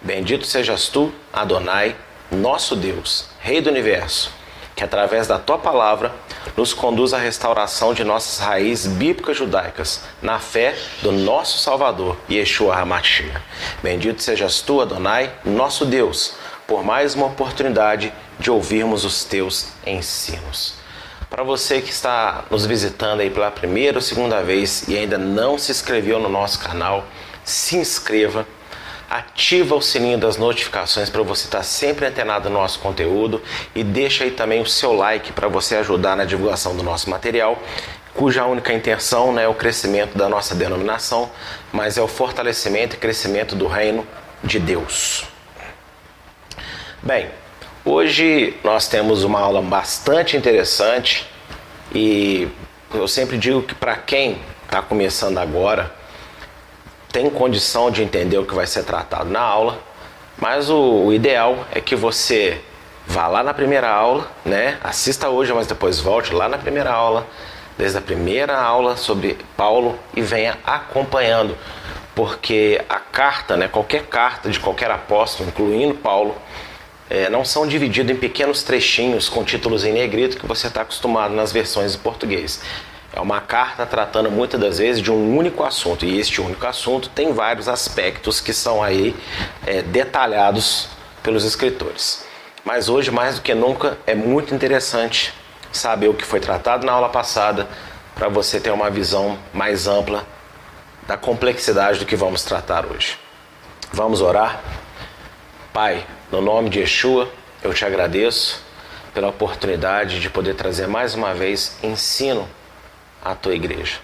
Bendito sejas tu, Adonai, nosso Deus, Rei do universo, que através da tua palavra nos conduz à restauração de nossas raízes bíblicas judaicas, na fé do nosso Salvador, Yeshua HaMashiach. Bendito sejas tu, Adonai, nosso Deus, por mais uma oportunidade de ouvirmos os teus ensinos. Para você que está nos visitando aí pela primeira ou segunda vez e ainda não se inscreveu no nosso canal, se inscreva ativa o sininho das notificações para você estar sempre antenado no nosso conteúdo e deixa aí também o seu like para você ajudar na divulgação do nosso material, cuja única intenção não é o crescimento da nossa denominação, mas é o fortalecimento e crescimento do reino de Deus. Bem, hoje nós temos uma aula bastante interessante e eu sempre digo que para quem está começando agora, tem condição de entender o que vai ser tratado na aula, mas o, o ideal é que você vá lá na primeira aula, né? Assista hoje, mas depois volte lá na primeira aula, desde a primeira aula sobre Paulo e venha acompanhando, porque a carta, né? Qualquer carta de qualquer apóstolo, incluindo Paulo, é, não são divididos em pequenos trechinhos com títulos em negrito que você está acostumado nas versões em português. É uma carta tratando muitas das vezes de um único assunto e este único assunto tem vários aspectos que são aí é, detalhados pelos escritores. Mas hoje, mais do que nunca, é muito interessante saber o que foi tratado na aula passada para você ter uma visão mais ampla da complexidade do que vamos tratar hoje. Vamos orar? Pai, no nome de Yeshua, eu te agradeço pela oportunidade de poder trazer mais uma vez ensino à tua igreja.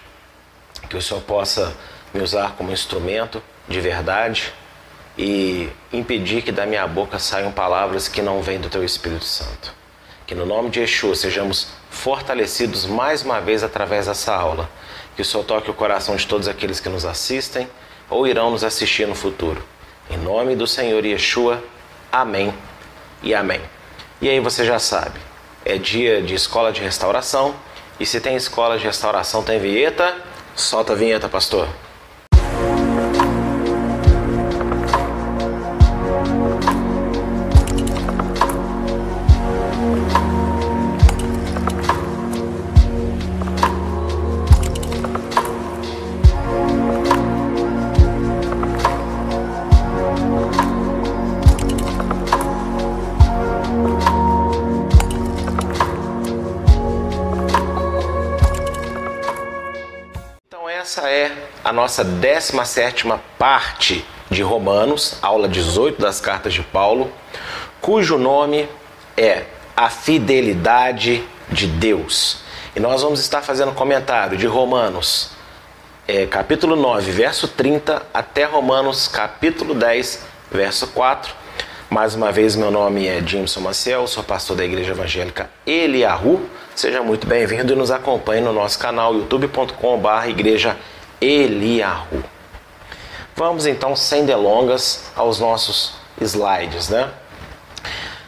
Que o Senhor possa me usar como instrumento de verdade e impedir que da minha boca saiam palavras que não vêm do teu Espírito Santo. Que no nome de Yeshua sejamos fortalecidos mais uma vez através dessa aula. Que o Senhor toque o coração de todos aqueles que nos assistem ou irão nos assistir no futuro. Em nome do Senhor Yeshua, amém e amém. E aí você já sabe, é dia de escola de restauração e se tem escola de restauração, tem vinheta? Solta a vinheta, pastor. Nossa 17 parte de Romanos, aula 18 das cartas de Paulo, cujo nome é A Fidelidade de Deus. E nós vamos estar fazendo comentário de Romanos, é, capítulo 9, verso 30, até Romanos, capítulo 10, verso 4. Mais uma vez, meu nome é Jimson Maciel, sou pastor da Igreja Evangélica Eliahu. Seja muito bem-vindo e nos acompanhe no nosso canal youtube.com.br Igreja Evangélica Eliahu. Vamos então, sem delongas, aos nossos slides, né?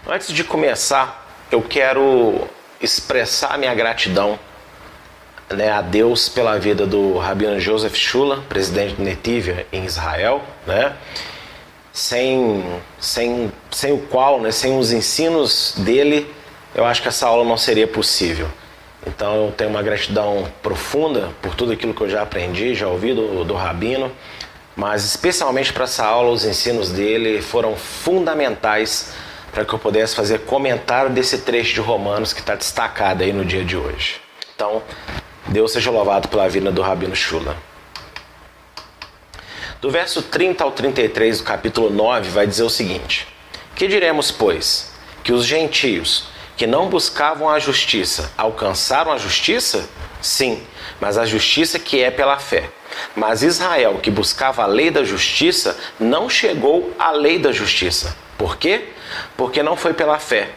Antes de começar, eu quero expressar minha gratidão né, a Deus pela vida do Rabino Joseph Shula, presidente do Netivia em Israel, né? Sem, sem, sem o qual, né, sem os ensinos dele, eu acho que essa aula não seria possível. Então eu tenho uma gratidão profunda por tudo aquilo que eu já aprendi, já ouvi do, do Rabino, mas especialmente para essa aula, os ensinos dele foram fundamentais para que eu pudesse fazer comentário desse trecho de Romanos que está destacado aí no dia de hoje. Então, Deus seja louvado pela vida do Rabino Shula. Do verso 30 ao 33 do capítulo 9 vai dizer o seguinte: Que diremos, pois? Que os gentios que não buscavam a justiça alcançaram a justiça? Sim, mas a justiça que é pela fé. Mas Israel, que buscava a lei da justiça, não chegou à lei da justiça. Por quê? Porque não foi pela fé,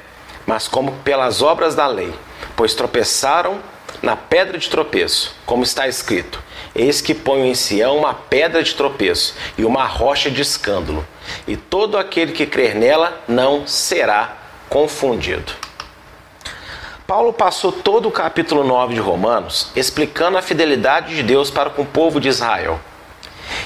mas como pelas obras da lei, pois tropeçaram na pedra de tropeço, como está escrito: Eis que ponho em Sião uma pedra de tropeço e uma rocha de escândalo, e todo aquele que crer nela não será confundido. Paulo passou todo o capítulo 9 de Romanos explicando a fidelidade de Deus para com o povo de Israel.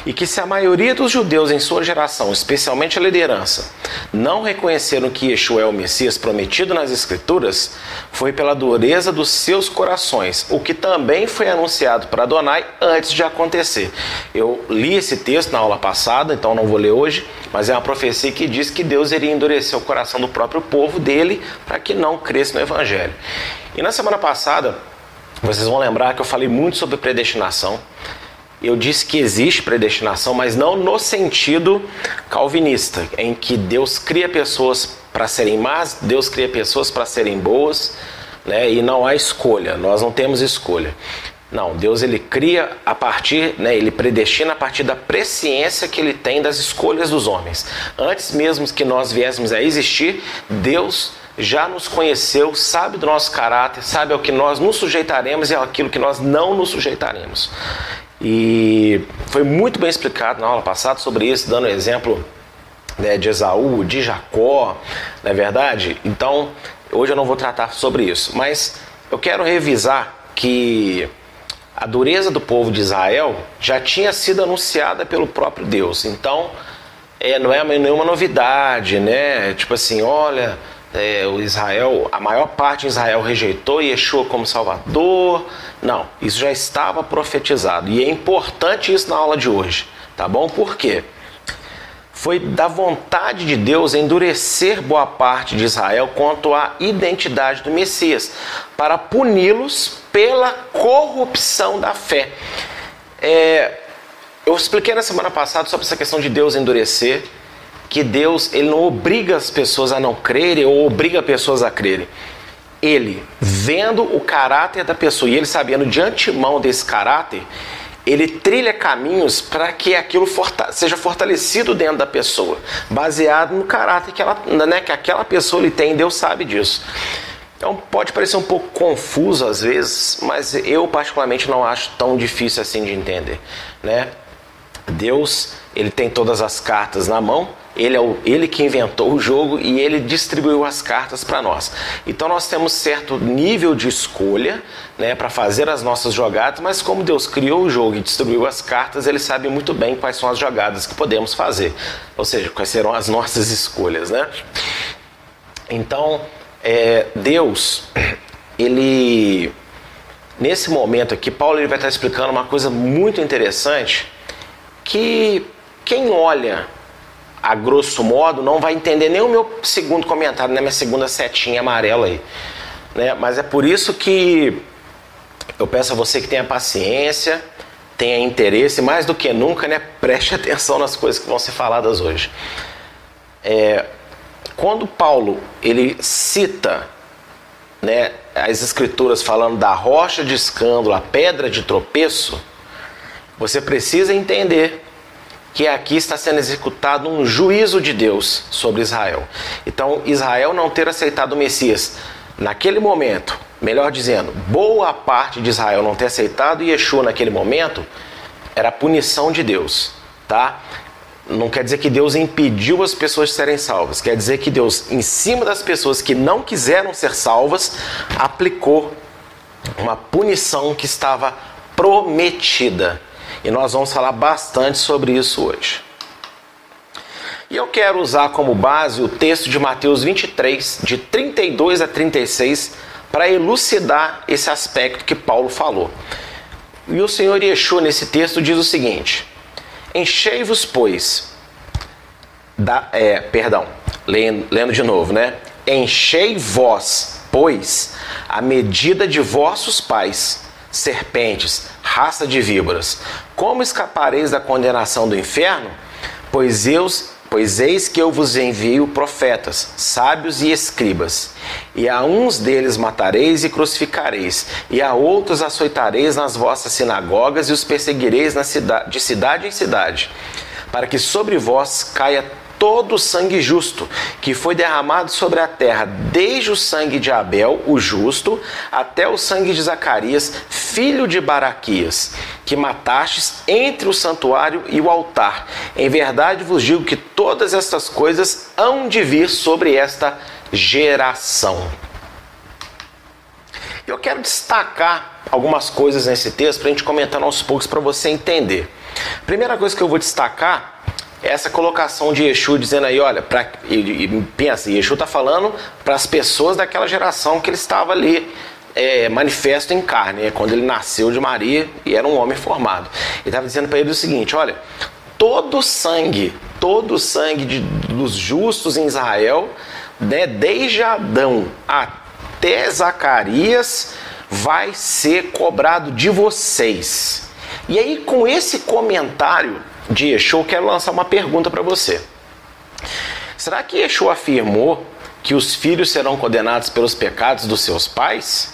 E que se a maioria dos judeus em sua geração, especialmente a liderança, não reconheceram que Yeshua é o Messias prometido nas Escrituras, foi pela dureza dos seus corações, o que também foi anunciado para Adonai antes de acontecer. Eu li esse texto na aula passada, então não vou ler hoje, mas é uma profecia que diz que Deus iria endurecer o coração do próprio povo dele para que não cresça no Evangelho. E na semana passada, vocês vão lembrar que eu falei muito sobre predestinação. Eu disse que existe predestinação, mas não no sentido calvinista, em que Deus cria pessoas para serem más, Deus cria pessoas para serem boas, né? E não há escolha. Nós não temos escolha. Não, Deus ele cria a partir, né, ele predestina a partir da presciência que ele tem das escolhas dos homens. Antes mesmo que nós viéssemos a existir, Deus já nos conheceu, sabe do nosso caráter, sabe ao que nós nos sujeitaremos e aquilo que nós não nos sujeitaremos. E foi muito bem explicado na aula passada sobre isso, dando exemplo né, de Esaú, de Jacó, não é verdade? Então, hoje eu não vou tratar sobre isso, mas eu quero revisar que a dureza do povo de Israel já tinha sido anunciada pelo próprio Deus. Então, é, não é nenhuma novidade, né? Tipo assim, olha, é, o Israel, a maior parte de Israel rejeitou Yeshua como Salvador. Não, isso já estava profetizado. E é importante isso na aula de hoje, tá bom? Por quê? Foi da vontade de Deus endurecer boa parte de Israel quanto à identidade do Messias, para puni-los pela corrupção da fé. É, eu expliquei na semana passada sobre essa questão de Deus endurecer que Deus ele não obriga as pessoas a não crerem ou obriga pessoas a crerem. Ele, vendo o caráter da pessoa e ele sabendo de antemão desse caráter, ele trilha caminhos para que aquilo seja fortalecido dentro da pessoa, baseado no caráter que, ela, né, que aquela pessoa ele tem, Deus sabe disso. Então pode parecer um pouco confuso às vezes, mas eu particularmente não acho tão difícil assim de entender, né? Deus, ele tem todas as cartas na mão, ele é o, ele que inventou o jogo e ele distribuiu as cartas para nós. Então nós temos certo nível de escolha né, para fazer as nossas jogadas, mas como Deus criou o jogo e distribuiu as cartas, ele sabe muito bem quais são as jogadas que podemos fazer. Ou seja, quais serão as nossas escolhas. Né? Então, é, Deus, ele. Nesse momento aqui, Paulo ele vai estar explicando uma coisa muito interessante que quem olha a grosso modo, não vai entender nem o meu segundo comentário, né? Minha segunda setinha amarela aí. Né? Mas é por isso que eu peço a você que tenha paciência, tenha interesse, mais do que nunca, né? Preste atenção nas coisas que vão ser faladas hoje. É, quando Paulo ele cita né, as escrituras falando da rocha de escândalo, a pedra de tropeço, você precisa entender que aqui está sendo executado um juízo de Deus sobre Israel. Então, Israel não ter aceitado o Messias naquele momento, melhor dizendo, boa parte de Israel não ter aceitado Yeshua naquele momento, era punição de Deus, tá? Não quer dizer que Deus impediu as pessoas de serem salvas, quer dizer que Deus, em cima das pessoas que não quiseram ser salvas, aplicou uma punição que estava prometida e nós vamos falar bastante sobre isso hoje. E eu quero usar como base o texto de Mateus 23, de 32 a 36, para elucidar esse aspecto que Paulo falou. E o Senhor Yeshua, nesse texto, diz o seguinte: Enchei-vos, pois, da, é, perdão, lendo, lendo de novo, né? Enchei vós, pois, a medida de vossos pais, serpentes, raça de víboras, como escapareis da condenação do inferno? Pois eu, pois eis que eu vos envio profetas, sábios e escribas, e a uns deles matareis e crucificareis, e a outros açoitareis nas vossas sinagogas e os perseguireis na cidade, de cidade em cidade, para que sobre vós caia todo o sangue justo que foi derramado sobre a terra, desde o sangue de Abel, o justo, até o sangue de Zacarias, filho de Baraquias, que matastes entre o santuário e o altar. Em verdade vos digo que todas estas coisas hão de vir sobre esta geração. Eu quero destacar algumas coisas nesse texto para a gente comentar aos poucos para você entender. Primeira coisa que eu vou destacar essa colocação de Yeshua dizendo aí, olha, pra, e, e, pensa, Yeshua está falando para as pessoas daquela geração que ele estava ali é, manifesto em carne, é quando ele nasceu de Maria e era um homem formado. Ele estava dizendo para ele o seguinte: olha, todo sangue, todo sangue de, dos justos em Israel, né, desde Adão até Zacarias, vai ser cobrado de vocês. E aí, com esse comentário de Yeshua, quero lançar uma pergunta para você. Será que Yeshua afirmou que os filhos serão condenados pelos pecados dos seus pais?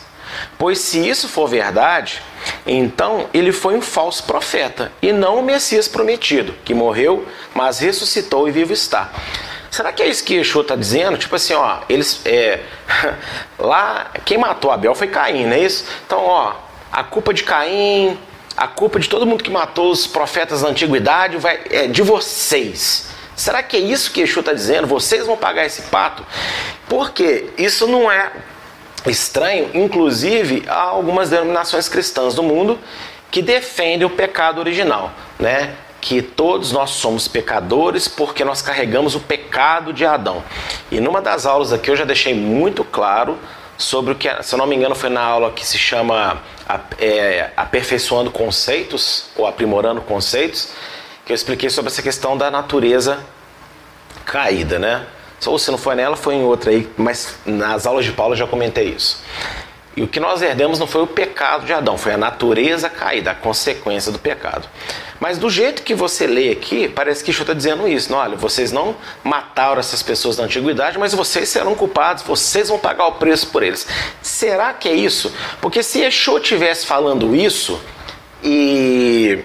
Pois se isso for verdade, então ele foi um falso profeta e não o Messias prometido, que morreu, mas ressuscitou e vivo está. Será que é isso que Yeshua está dizendo? Tipo assim, ó, eles. É, lá, quem matou Abel foi Caim, não é isso? Então, ó, a culpa de Caim, a culpa de todo mundo que matou os profetas da antiguidade vai, é de vocês. Será que é isso que Yeshua está dizendo? Vocês vão pagar esse pato? Porque isso não é estranho, inclusive, há algumas denominações cristãs do mundo que defendem o pecado original, né? Que todos nós somos pecadores porque nós carregamos o pecado de Adão. E numa das aulas aqui eu já deixei muito claro sobre o que, se eu não me engano, foi na aula que se chama é, Aperfeiçoando Conceitos ou Aprimorando Conceitos, que eu expliquei sobre essa questão da natureza caída, né? ou se não foi nela, foi em outra aí, mas nas aulas de Paulo eu já comentei isso. E o que nós herdamos não foi o pecado de Adão, foi a natureza caída, a consequência do pecado. Mas do jeito que você lê aqui, parece que Yeshua está dizendo isso. Não, olha, vocês não mataram essas pessoas da antiguidade, mas vocês serão culpados, vocês vão pagar o preço por eles. Será que é isso? Porque se Yeshua estivesse falando isso e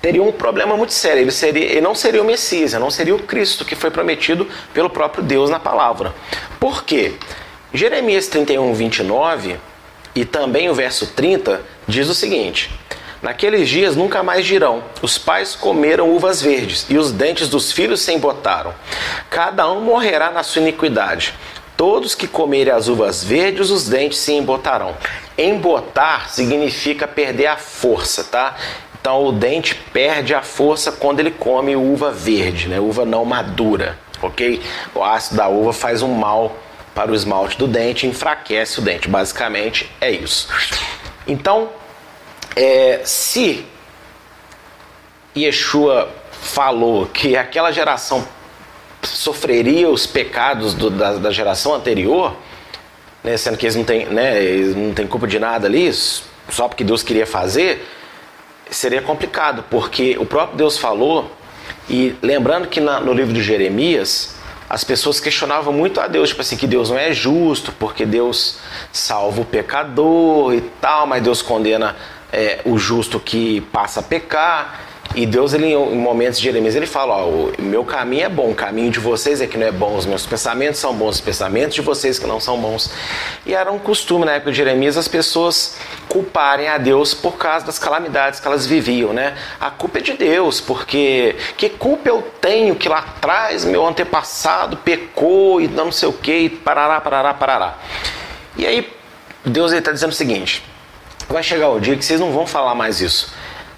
teria um problema muito sério. Ele, seria, ele não seria o Messias, não seria o Cristo que foi prometido pelo próprio Deus na palavra. Por quê? Jeremias 31, 29 e também o verso 30 diz o seguinte: Naqueles dias nunca mais dirão: os pais comeram uvas verdes e os dentes dos filhos se embotaram. Cada um morrerá na sua iniquidade. Todos que comerem as uvas verdes, os dentes se embotarão. Embotar significa perder a força, tá? Então o dente perde a força quando ele come uva verde, né? uva não madura, ok? O ácido da uva faz um mal para o esmalte do dente, enfraquece o dente. Basicamente é isso. Então, é, se Yeshua falou que aquela geração sofreria os pecados do, da, da, geração anterior, né, sendo que eles não têm né, eles não têm culpa de nada ali, só porque Deus queria fazer, seria complicado, porque o próprio Deus falou, e lembrando que na, no livro de Jeremias, as pessoas questionavam muito a Deus, tipo assim, que Deus não é justo, porque Deus salva o pecador e tal, mas Deus condena é, o justo que passa a pecar. E Deus, ele, em momentos de Jeremias, ele fala: ó, o meu caminho é bom, o caminho de vocês é que não é bom, os meus pensamentos são bons, os pensamentos de vocês que não são bons. E era um costume na época de Jeremias as pessoas culparem a Deus por causa das calamidades que elas viviam, né? A culpa é de Deus, porque que culpa eu tenho que lá atrás meu antepassado pecou e não sei o que, e parará, parará, parará. E aí Deus está dizendo o seguinte: vai chegar o dia que vocês não vão falar mais isso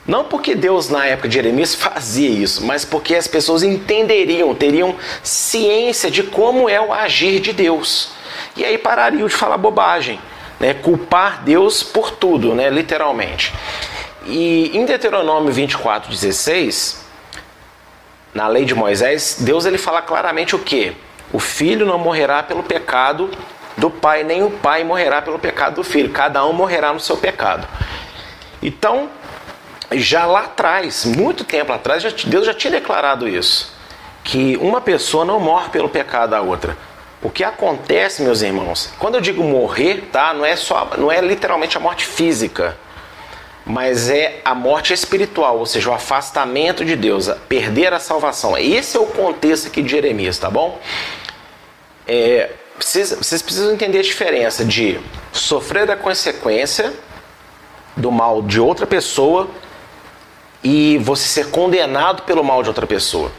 não porque Deus, na época de Jeremias, fazia isso, mas porque as pessoas entenderiam, teriam ciência de como é o agir de Deus. E aí parariam de falar bobagem, né? culpar Deus por tudo, né? literalmente. E em Deuteronômio 24, 16, na lei de Moisés, Deus ele fala claramente o que? O filho não morrerá pelo pecado do pai, nem o pai morrerá pelo pecado do filho. Cada um morrerá no seu pecado. Então, já lá atrás, muito tempo atrás, já, Deus já tinha declarado isso. Que uma pessoa não morre pelo pecado da outra. O que acontece, meus irmãos, quando eu digo morrer, tá? Não é só, não é literalmente a morte física, mas é a morte espiritual, ou seja, o afastamento de Deus, perder a salvação. Esse é o contexto aqui de Jeremias, tá bom? É, vocês, vocês precisam entender a diferença de sofrer a consequência do mal de outra pessoa e você ser condenado pelo mal de outra pessoa.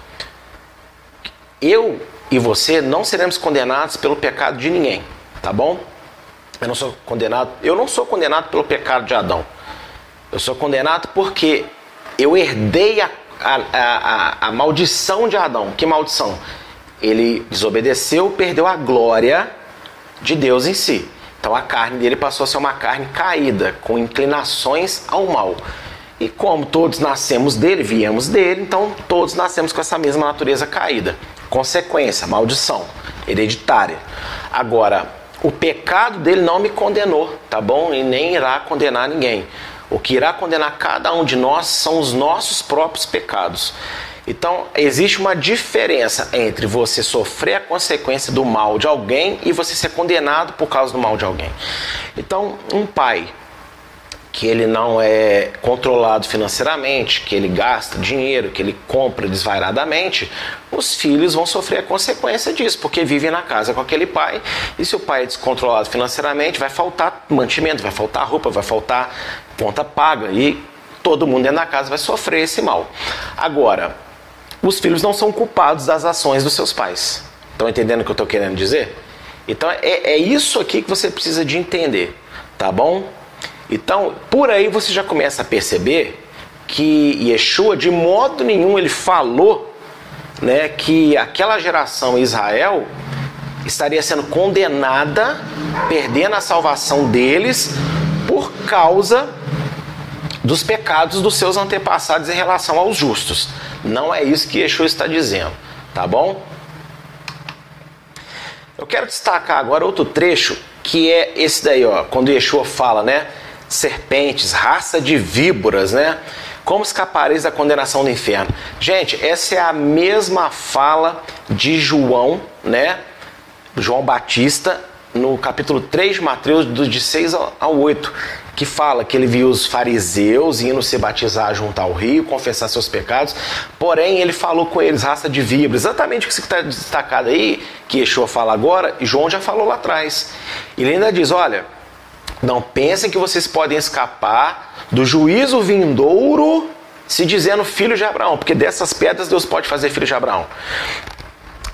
Eu e você não seremos condenados pelo pecado de ninguém, tá bom? Eu não sou condenado, eu não sou condenado pelo pecado de Adão. Eu sou condenado porque eu herdei a, a, a, a maldição de Adão. Que maldição? Ele desobedeceu, perdeu a glória de Deus em si. Então a carne dele passou a ser uma carne caída, com inclinações ao mal. E como todos nascemos dele, viemos dele, então todos nascemos com essa mesma natureza caída. Consequência, maldição, hereditária. Agora, o pecado dele não me condenou, tá bom? E nem irá condenar ninguém. O que irá condenar cada um de nós são os nossos próprios pecados. Então, existe uma diferença entre você sofrer a consequência do mal de alguém e você ser condenado por causa do mal de alguém. Então, um pai que ele não é controlado financeiramente, que ele gasta dinheiro, que ele compra desvairadamente, os filhos vão sofrer a consequência disso, porque vivem na casa com aquele pai, e se o pai é descontrolado financeiramente, vai faltar mantimento, vai faltar roupa, vai faltar conta paga, e todo mundo dentro da casa vai sofrer esse mal. Agora, os filhos não são culpados das ações dos seus pais. Estão entendendo o que eu estou querendo dizer? Então é, é isso aqui que você precisa de entender, tá bom? Então, por aí você já começa a perceber que Yeshua, de modo nenhum, ele falou né, que aquela geração Israel estaria sendo condenada, perdendo a salvação deles por causa dos pecados dos seus antepassados em relação aos justos. Não é isso que Yeshua está dizendo, tá bom? Eu quero destacar agora outro trecho que é esse daí, ó, quando Yeshua fala, né? Serpentes, raça de víboras, né? Como escapareis da condenação do inferno? Gente, essa é a mesma fala de João, né? João Batista, no capítulo 3 de Mateus, de 6 ao 8, que fala que ele viu os fariseus indo se batizar junto ao rio, confessar seus pecados, porém ele falou com eles, raça de víboras, exatamente o que está destacado aí, que Yeshua fala agora, e João já falou lá atrás. Ele ainda diz: olha não pensem que vocês podem escapar do juízo vindouro se dizendo filho de Abraão, porque dessas pedras Deus pode fazer filho de Abraão.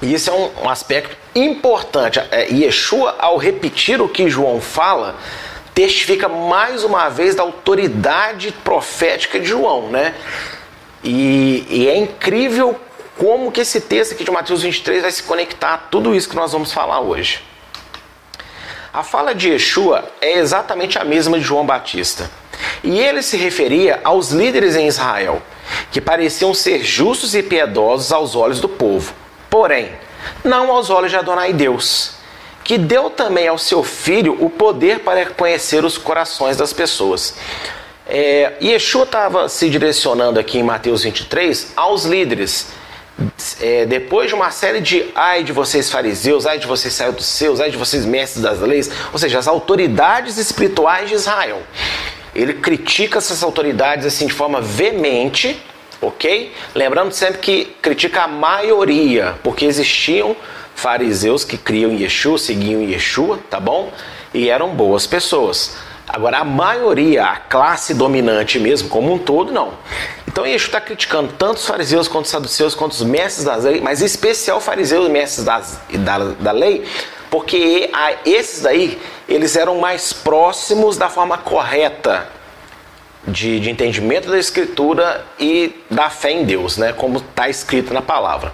E isso é um, aspecto importante. É, Yeshua, ao repetir o que João fala, testifica mais uma vez da autoridade profética de João, né? E, e, é incrível como que esse texto aqui de Mateus 23 vai se conectar a tudo isso que nós vamos falar hoje. A fala de Yeshua é exatamente a mesma de João Batista. E ele se referia aos líderes em Israel, que pareciam ser justos e piedosos aos olhos do povo, porém, não aos olhos de Adonai Deus, que deu também ao seu filho o poder para conhecer os corações das pessoas. É, Yeshua estava se direcionando aqui em Mateus 23 aos líderes é, depois de uma série de ai de vocês fariseus, ai de vocês dos seus, ai de vocês mestres das leis, ou seja, as autoridades espirituais de Israel. Ele critica essas autoridades assim de forma veemente, ok? Lembrando sempre que critica a maioria, porque existiam fariseus que criam Yeshua, seguiam Yeshua, tá bom? E eram boas pessoas. Agora, a maioria, a classe dominante mesmo, como um todo, não. Então, Yeshua está criticando tanto os fariseus quanto os saduceus, quanto os mestres das leis, mas em especial fariseus e mestres das, da, da lei, porque esses daí, eles eram mais próximos da forma correta de, de entendimento da escritura e da fé em Deus, né? como está escrito na palavra.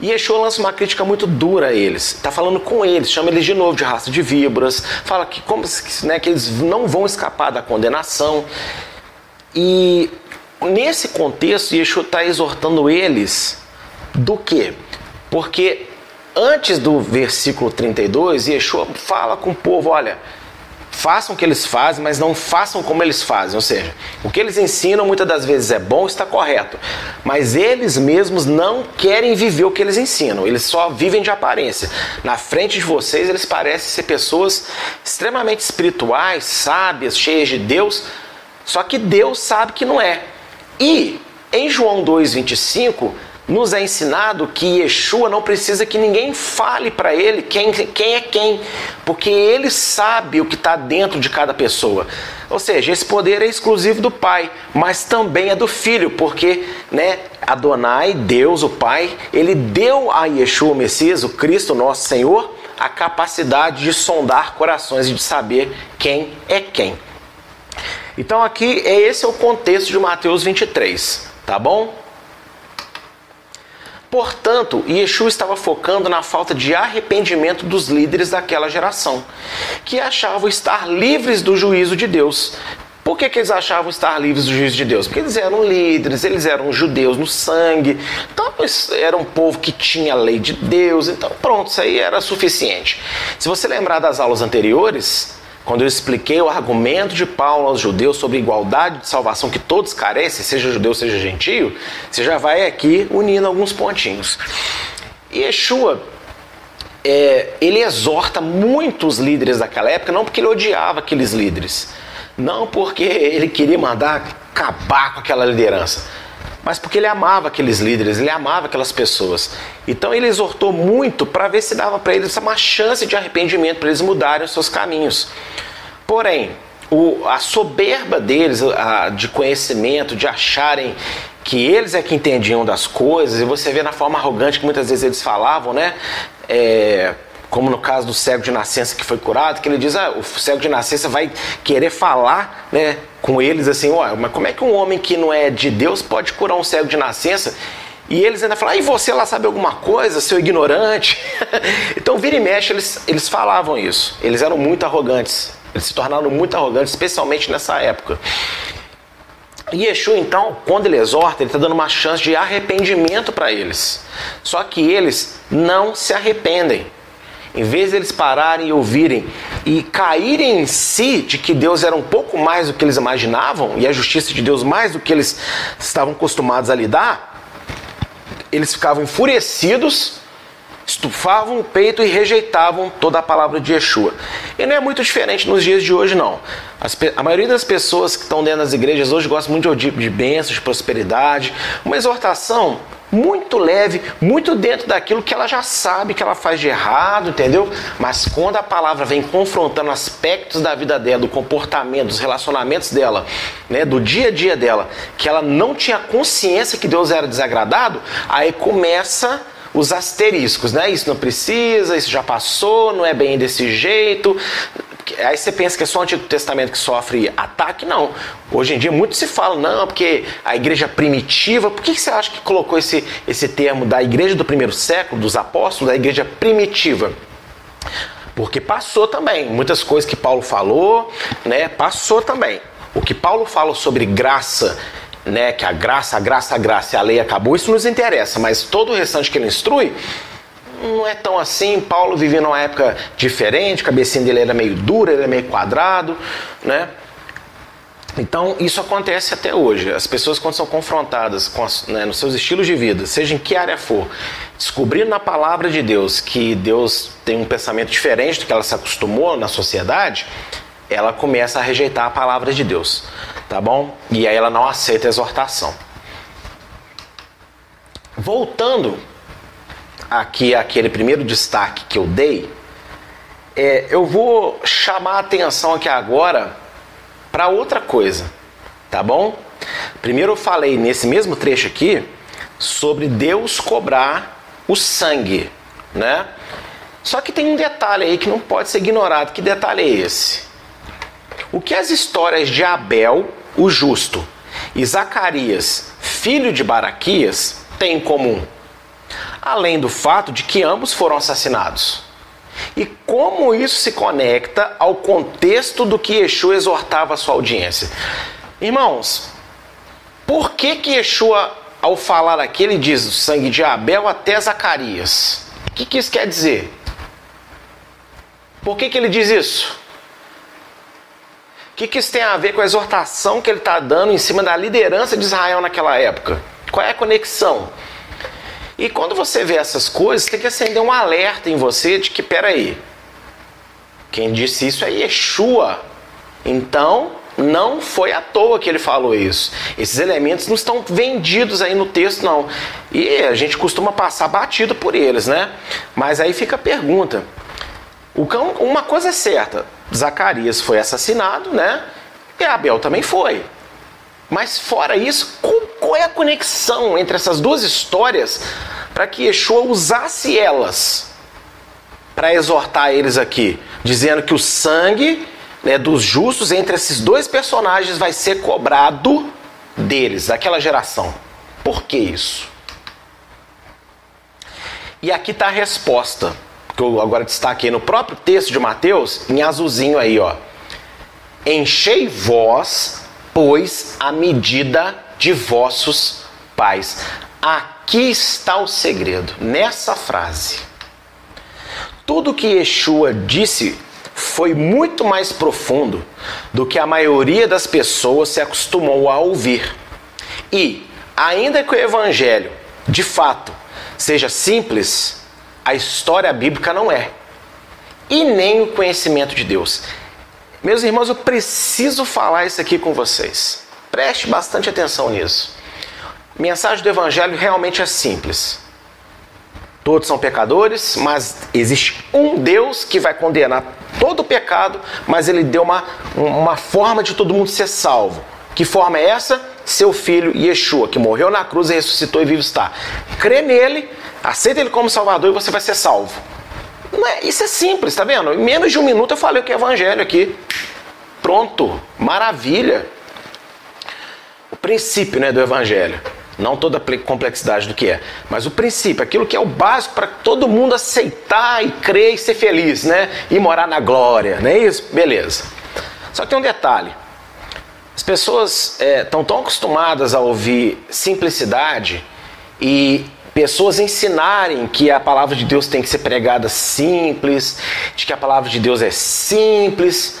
E Yeshua lança uma crítica muito dura a eles. Está falando com eles, chama eles de novo de raça de víboras, fala que, como, né, que eles não vão escapar da condenação. E nesse contexto, Yeshua está exortando eles do quê? Porque antes do versículo 32, Yeshua fala com o povo: olha, façam o que eles fazem, mas não façam como eles fazem. Ou seja, o que eles ensinam muitas das vezes é bom, está correto, mas eles mesmos não querem viver o que eles ensinam, eles só vivem de aparência. Na frente de vocês, eles parecem ser pessoas extremamente espirituais, sábias, cheias de Deus, só que Deus sabe que não é. E em João 2,25 nos é ensinado que Yeshua não precisa que ninguém fale para ele quem, quem é quem, porque ele sabe o que está dentro de cada pessoa. Ou seja, esse poder é exclusivo do Pai, mas também é do Filho, porque né, Adonai, Deus, o Pai, ele deu a Yeshua, o Messias, o Cristo, nosso Senhor, a capacidade de sondar corações e de saber quem é quem. Então aqui é esse é o contexto de Mateus 23, tá bom? Portanto, Yeshua estava focando na falta de arrependimento dos líderes daquela geração, que achavam estar livres do juízo de Deus. Por que, que eles achavam estar livres do juízo de Deus? Porque eles eram líderes, eles eram judeus no sangue, então era um povo que tinha a lei de Deus, então pronto, isso aí era suficiente. Se você lembrar das aulas anteriores, quando eu expliquei o argumento de Paulo aos judeus sobre igualdade de salvação que todos carecem, seja judeu, seja gentio, você já vai aqui unindo alguns pontinhos. E Yeshua, é, ele exorta muitos líderes daquela época, não porque ele odiava aqueles líderes, não porque ele queria mandar acabar com aquela liderança, mas porque ele amava aqueles líderes, ele amava aquelas pessoas. Então ele exortou muito para ver se dava para eles uma chance de arrependimento, para eles mudarem os seus caminhos. Porém, o, a soberba deles, a, de conhecimento, de acharem que eles é que entendiam das coisas, e você vê na forma arrogante que muitas vezes eles falavam, né? É, como no caso do cego de nascença que foi curado, que ele diz, ah, o cego de nascença vai querer falar, né, com eles assim, ó, mas como é que um homem que não é de Deus pode curar um cego de nascença? E eles ainda falam, ah, e você lá sabe alguma coisa, seu ignorante? então, vira e mexe, eles, eles falavam isso. Eles eram muito arrogantes. Eles se tornaram muito arrogantes, especialmente nessa época. E Yeshua, então, quando ele exorta, ele está dando uma chance de arrependimento para eles. Só que eles não se arrependem. Em vez de eles pararem e ouvirem e caírem em si de que Deus era um pouco mais do que eles imaginavam e a justiça de Deus mais do que eles estavam acostumados a lidar, eles ficavam enfurecidos, estufavam o peito e rejeitavam toda a palavra de Yeshua. E não é muito diferente nos dias de hoje, não. As, a maioria das pessoas que estão dentro das igrejas hoje gostam muito de, de bênçãos, de prosperidade. Uma exortação muito leve, muito dentro daquilo que ela já sabe que ela faz de errado, entendeu? Mas quando a palavra vem confrontando aspectos da vida dela, do comportamento, dos relacionamentos dela, né, do dia a dia dela, que ela não tinha consciência que Deus era desagradado, aí começa os asteriscos, né? Isso não precisa, isso já passou, não é bem desse jeito. Aí você pensa que é só o Antigo Testamento que sofre ataque? Não. Hoje em dia muito se fala, não, porque a igreja primitiva. Por que você acha que colocou esse, esse termo da igreja do primeiro século, dos apóstolos, da igreja primitiva? Porque passou também. Muitas coisas que Paulo falou, né? Passou também. O que Paulo fala sobre graça né, que a graça, a graça, a graça e a lei acabou, isso nos interessa, mas todo o restante que ele instrui não é tão assim. Paulo vivia numa época diferente, a cabecinha dele era meio dura, ele era meio quadrado, né? Então, isso acontece até hoje. As pessoas, quando são confrontadas com as, né, nos seus estilos de vida, seja em que área for, descobrindo na palavra de Deus que Deus tem um pensamento diferente do que ela se acostumou na sociedade, ela começa a rejeitar a palavra de Deus, tá bom? E aí ela não aceita a exortação. Voltando aqui aquele primeiro destaque que eu dei, é, eu vou chamar a atenção aqui agora para outra coisa, tá bom? Primeiro eu falei nesse mesmo trecho aqui sobre Deus cobrar o sangue, né? Só que tem um detalhe aí que não pode ser ignorado. Que detalhe é esse? O que as histórias de Abel, o justo, e Zacarias, filho de Baraquias, têm em comum? além do fato de que ambos foram assassinados. E como isso se conecta ao contexto do que Yeshua exortava a sua audiência? Irmãos, por que que Yeshua, ao falar aqui, ele diz o sangue de Abel até Zacarias? O que, que isso quer dizer? Por que, que ele diz isso? Que, que isso tem a ver com a exortação que ele está dando em cima da liderança de Israel naquela época? Qual é a conexão? E quando você vê essas coisas, tem que acender um alerta em você de que, peraí, quem disse isso é Yeshua. Então, não foi à toa que ele falou isso. Esses elementos não estão vendidos aí no texto, não. E a gente costuma passar batido por eles, né? Mas aí fica a pergunta. Uma coisa é certa: Zacarias foi assassinado, né? E Abel também foi. Mas fora isso, qual é a conexão entre essas duas histórias para que Yeshua usasse elas para exortar eles aqui, dizendo que o sangue né, dos justos entre esses dois personagens vai ser cobrado deles, daquela geração. Por que isso? E aqui está a resposta, que eu agora destaquei no próprio texto de Mateus, em azulzinho aí, ó. Enchei vós, pois, a medida de vossos pais. Aqui está o segredo, nessa frase. Tudo que Yeshua disse foi muito mais profundo do que a maioria das pessoas se acostumou a ouvir. E, ainda que o Evangelho, de fato, seja simples, a história bíblica não é. E nem o conhecimento de Deus. Meus irmãos, eu preciso falar isso aqui com vocês. Preste bastante atenção nisso. A mensagem do Evangelho realmente é simples. Todos são pecadores, mas existe um Deus que vai condenar todo o pecado, mas ele deu uma, uma forma de todo mundo ser salvo. Que forma é essa? Seu filho Yeshua, que morreu na cruz e ressuscitou e vivo está. Crê nele, aceita ele como salvador e você vai ser salvo. É, isso é simples, tá vendo? Em menos de um minuto eu falei o que é evangelho aqui. Pronto, maravilha. O princípio né, do evangelho. Não toda a complexidade do que é, mas o princípio, aquilo que é o básico para todo mundo aceitar e crer e ser feliz, né? E morar na glória, não é isso? Beleza. Só que tem um detalhe. As pessoas estão é, tão acostumadas a ouvir simplicidade e pessoas ensinarem que a palavra de Deus tem que ser pregada simples, de que a palavra de Deus é simples,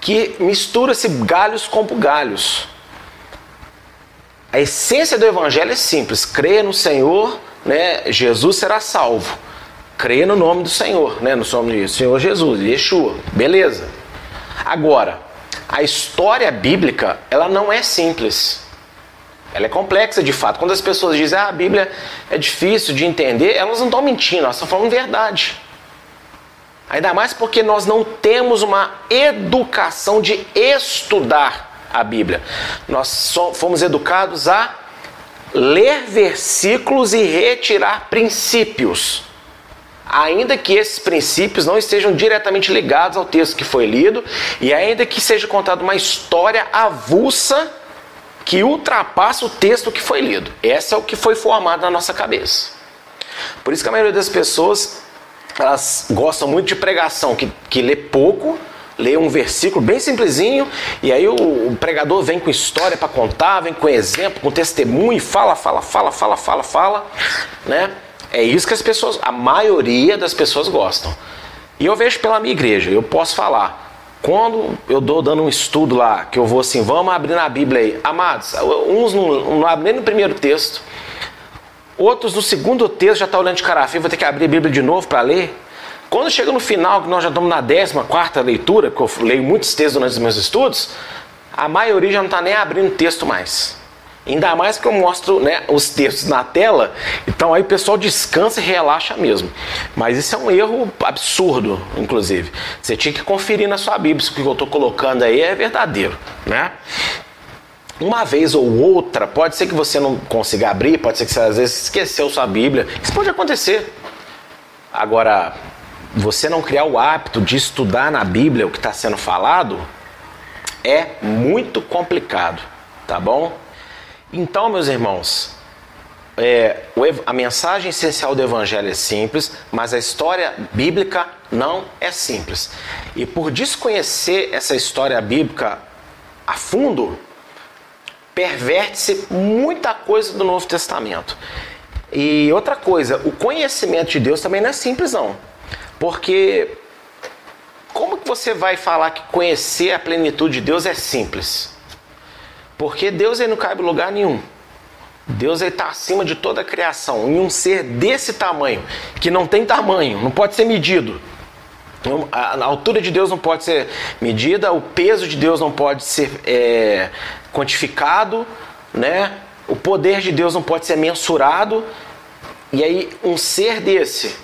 que mistura-se galhos com galhos. A essência do evangelho é simples: crê no Senhor, né? Jesus será salvo. Crê no nome do Senhor, né? No nome do Senhor Jesus, Yeshua. Beleza. Agora, a história bíblica, ela não é simples. Ela é complexa de fato. Quando as pessoas dizem ah, a Bíblia é difícil de entender, elas não estão mentindo, elas estão falando verdade. Ainda mais porque nós não temos uma educação de estudar a Bíblia. Nós fomos educados a ler versículos e retirar princípios. Ainda que esses princípios não estejam diretamente ligados ao texto que foi lido, e ainda que seja contada uma história avulsa que ultrapassa o texto que foi lido. Esse é o que foi formado na nossa cabeça. Por isso que a maioria das pessoas elas gostam muito de pregação que, que lê pouco lê um versículo bem simplesinho e aí o, o pregador vem com história para contar, vem com exemplo, com testemunho, fala, fala, fala, fala, fala, fala, né? É isso que as pessoas, a maioria das pessoas gostam. E eu vejo pela minha igreja, eu posso falar. Quando eu dou dando um estudo lá, que eu vou assim, vamos abrir na Bíblia aí. Amados, uns não, não abrem nem no primeiro texto, outros no segundo texto já está olhando de cara feia, vou ter que abrir a Bíblia de novo para ler. Quando chega no final, que nós já estamos na 14 leitura, que eu leio muitos textos durante os meus estudos, a maioria já não está nem abrindo texto mais. Ainda mais que eu mostro né, os textos na tela, então aí o pessoal descansa e relaxa mesmo. Mas isso é um erro absurdo, inclusive. Você tinha que conferir na sua Bíblia se o que eu estou colocando aí é verdadeiro, né? Uma vez ou outra, pode ser que você não consiga abrir, pode ser que você às vezes esqueceu sua Bíblia. Isso pode acontecer. Agora, você não criar o hábito de estudar na Bíblia o que está sendo falado é muito complicado, tá bom? Então, meus irmãos, é, a mensagem essencial do Evangelho é simples, mas a história bíblica não é simples. E por desconhecer essa história bíblica a fundo, perverte-se muita coisa do Novo Testamento. E outra coisa, o conhecimento de Deus também não é simples, não. Porque como que você vai falar que conhecer a plenitude de Deus é simples? Porque Deus ele não cabe em lugar nenhum. Deus está acima de toda a criação. E um ser desse tamanho, que não tem tamanho, não pode ser medido. A, altura de Deus não pode ser medida, o peso de Deus não pode ser é, quantificado, né? o poder de Deus não pode ser mensurado. E aí, um ser desse,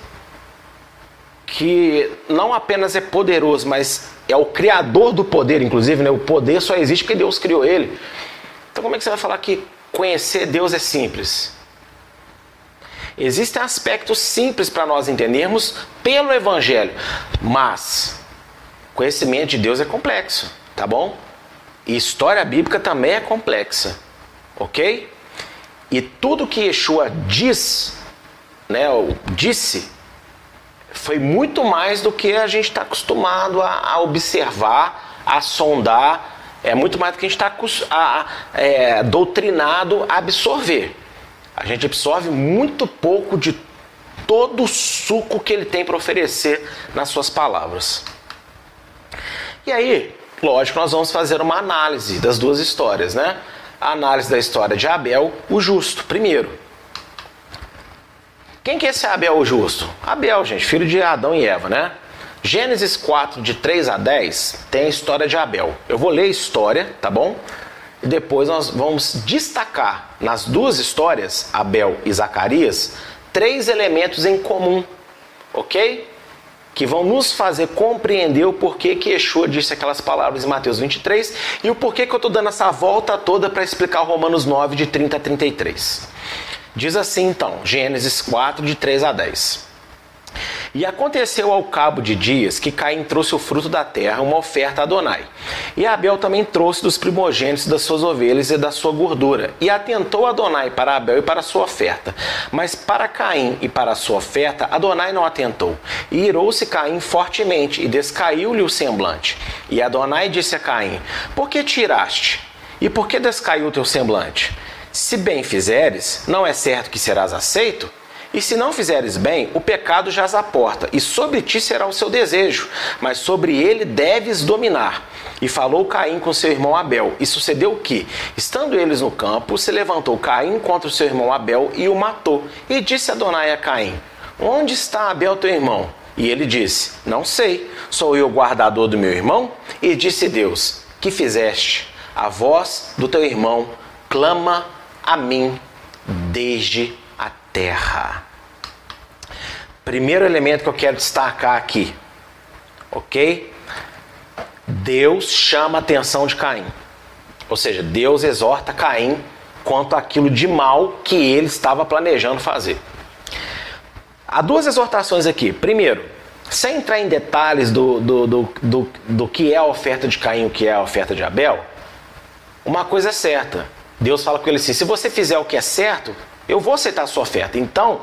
que não apenas é poderoso, mas é o criador do poder, inclusive, né? O poder só existe porque Deus criou ele. Então como é que você vai falar que conhecer Deus é simples? Existem aspectos simples para nós entendermos pelo Evangelho, mas conhecimento de Deus é complexo, tá bom? E história bíblica também é complexa, ok? E tudo que Yeshua diz, né, ou disse, foi muito mais do que a gente está acostumado a, a, observar, a sondar. É muito mais do que a gente está é, doutrinado a absorver. A gente absorve muito pouco de todo o suco que ele tem para oferecer nas suas palavras. E aí, lógico, nós vamos fazer uma análise das duas histórias, né? A análise da história de Abel, o justo, primeiro. Quem que é esse Abel o justo? Abel, gente, filho de Adão e Eva, né? Gênesis 4, de 3 a 10, tem a história de Abel. Eu vou ler a história, tá bom? E depois nós vamos destacar nas duas histórias, Abel e Zacarias, três elementos em comum, ok? Que vão nos fazer compreender o porquê que Yeshua disse aquelas palavras em Mateus 23 e o porquê que eu estou dando essa volta toda para explicar Romanos 9, de 30 a 33. Diz assim então, Gênesis 4, de 3 a 10. E aconteceu ao cabo de dias que Caim trouxe o fruto da terra, uma oferta a Adonai. E Abel também trouxe dos primogênitos das suas ovelhas e da sua gordura. E atentou Adonai para Abel e para a sua oferta. Mas para Caim e para a sua oferta, Adonai não atentou. E irou-se Caim fortemente, e descaiu-lhe o semblante. E Adonai disse a Caim: Por que tiraste? E por que descaiu o teu semblante? Se bem fizeres, não é certo que serás aceito? E se não fizeres bem, o pecado jaz à porta, e sobre ti será o seu desejo, mas sobre ele deves dominar. E falou Caim com seu irmão Abel. E sucedeu que, estando eles no campo, se levantou Caim contra seu irmão Abel e o matou. E disse Adonai a Caim: Onde está Abel teu irmão? E ele disse: Não sei, sou eu o guardador do meu irmão? E disse Deus: Que fizeste? A voz do teu irmão clama a mim desde a terra. Primeiro elemento que eu quero destacar aqui, ok? Deus chama a atenção de Caim. Ou seja, Deus exorta Caim quanto àquilo de mal que ele estava planejando fazer. Há duas exortações aqui. Primeiro, sem entrar em detalhes do, do, do, do, do que é a oferta de Caim e o que é a oferta de Abel, uma coisa é certa: Deus fala com ele assim: se você fizer o que é certo, eu vou aceitar a sua oferta. Então,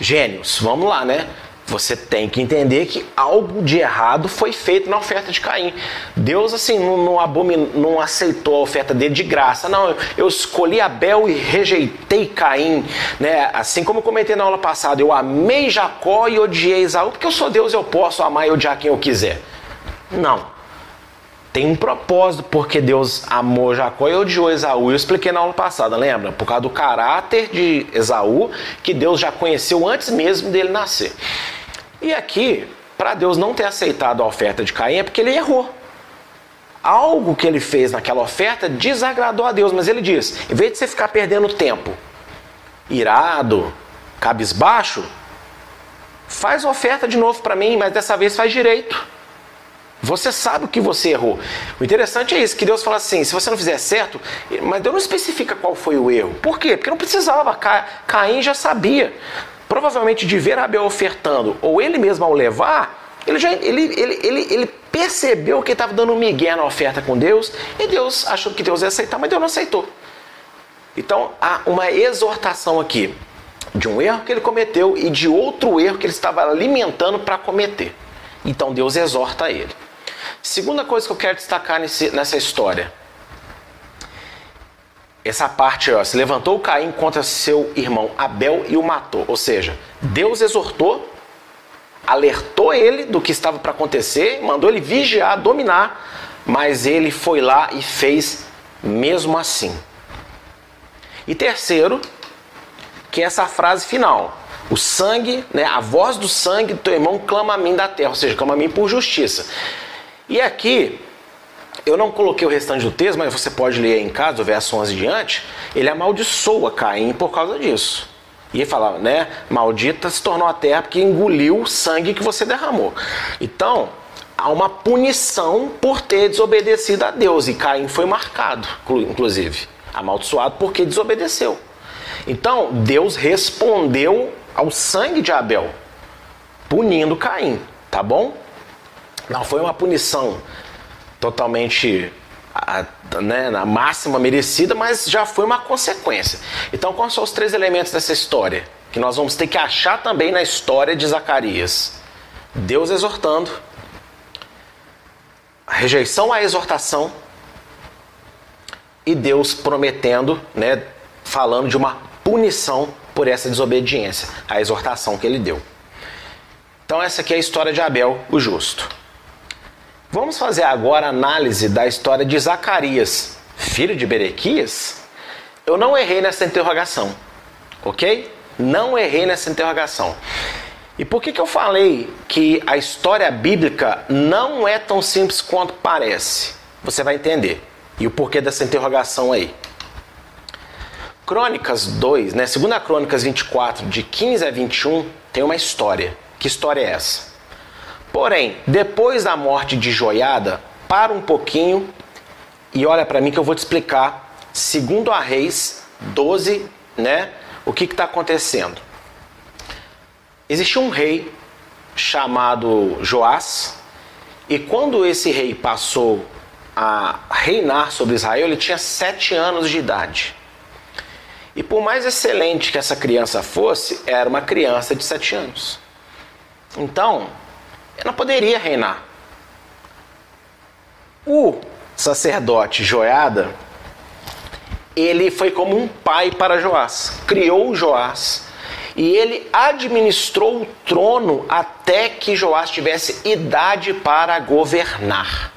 gênios, vamos lá, né? Você tem que entender que algo de errado foi feito na oferta de Caim. Deus, assim, não, não, não aceitou a oferta dele de graça. Não, eu escolhi Abel e rejeitei Caim. Né? Assim como eu comentei na aula passada, eu amei Jacó e odiei Esaú, porque eu sou Deus, eu posso amar e odiar quem eu quiser. Não tem um propósito porque Deus amou Jacó e odiou Esaú. Eu expliquei na aula passada, lembra? Por causa do caráter de Esaú, que Deus já conheceu antes mesmo dele nascer. E aqui, para Deus não ter aceitado a oferta de Caim, é porque ele errou. Algo que ele fez naquela oferta desagradou a Deus, mas ele diz: em vez de você ficar perdendo tempo, irado, cabisbaixo, faz oferta de novo para mim, mas dessa vez faz direito. Você sabe o que você errou. O interessante é isso, que Deus fala assim, se você não fizer certo, mas Deus não especifica qual foi o erro. Por quê? Porque não precisava, Caim já sabia. Provavelmente de ver Abel ofertando, ou ele mesmo ao levar, ele, já, ele, ele, ele, ele percebeu que estava dando um migué na oferta com Deus, e Deus achou que Deus ia aceitar, mas Deus não aceitou. Então há uma exortação aqui de um erro que ele cometeu e de outro erro que ele estava alimentando para cometer. Então Deus exorta ele. Segunda coisa que eu quero destacar nesse, nessa história. Essa parte, ó, se levantou Caim contra seu irmão Abel e o matou. Ou seja, Deus exortou, alertou ele do que estava para acontecer, mandou ele vigiar, dominar, mas ele foi lá e fez mesmo assim. E terceiro, que é essa frase final. O sangue, né, a voz do sangue do teu irmão clama a mim da terra, ou seja, clama a mim por justiça. E aqui, eu não coloquei o restante do texto, mas você pode ler em casa, do verso 11 diante, ele amaldiçoa Caim por causa disso. E ele fala, né, maldita se tornou a terra porque engoliu o sangue que você derramou. Então, há uma punição por ter desobedecido a Deus, e Caim foi marcado, inclusive, amaldiçoado porque desobedeceu. Então, Deus respondeu ao sangue de Abel, punindo Caim, tá bom? Não foi uma punição totalmente a, né, na máxima merecida, mas já foi uma consequência. Então, quais são os três elementos dessa história? Que nós vamos ter que achar também na história de Zacarias: Deus exortando, a rejeição à exortação e Deus prometendo, né, falando de uma punição por essa desobediência, a exortação que ele deu. Então, essa aqui é a história de Abel, o justo. Vamos fazer agora a análise da história de Zacarias, filho de Berequias? Eu não errei nessa interrogação, ok? Não errei nessa interrogação. E por que, que eu falei que a história bíblica não é tão simples quanto parece? Você vai entender. E o porquê dessa interrogação aí. Crônicas 2, né? Segunda Crônicas 24, de 15 a 21, tem uma história. Que história é essa? Porém, depois da morte de Joiada, para um pouquinho e olha para mim que eu vou te explicar, segundo a Reis 12, né, o que está acontecendo. Existia um rei chamado Joás, e quando esse rei passou a reinar sobre Israel, ele tinha sete anos de idade. E por mais excelente que essa criança fosse, era uma criança de sete anos. Então, ela poderia reinar. O sacerdote Joiada, ele foi como um pai para Joás, criou Joás e ele administrou o trono até que Joás tivesse idade para governar.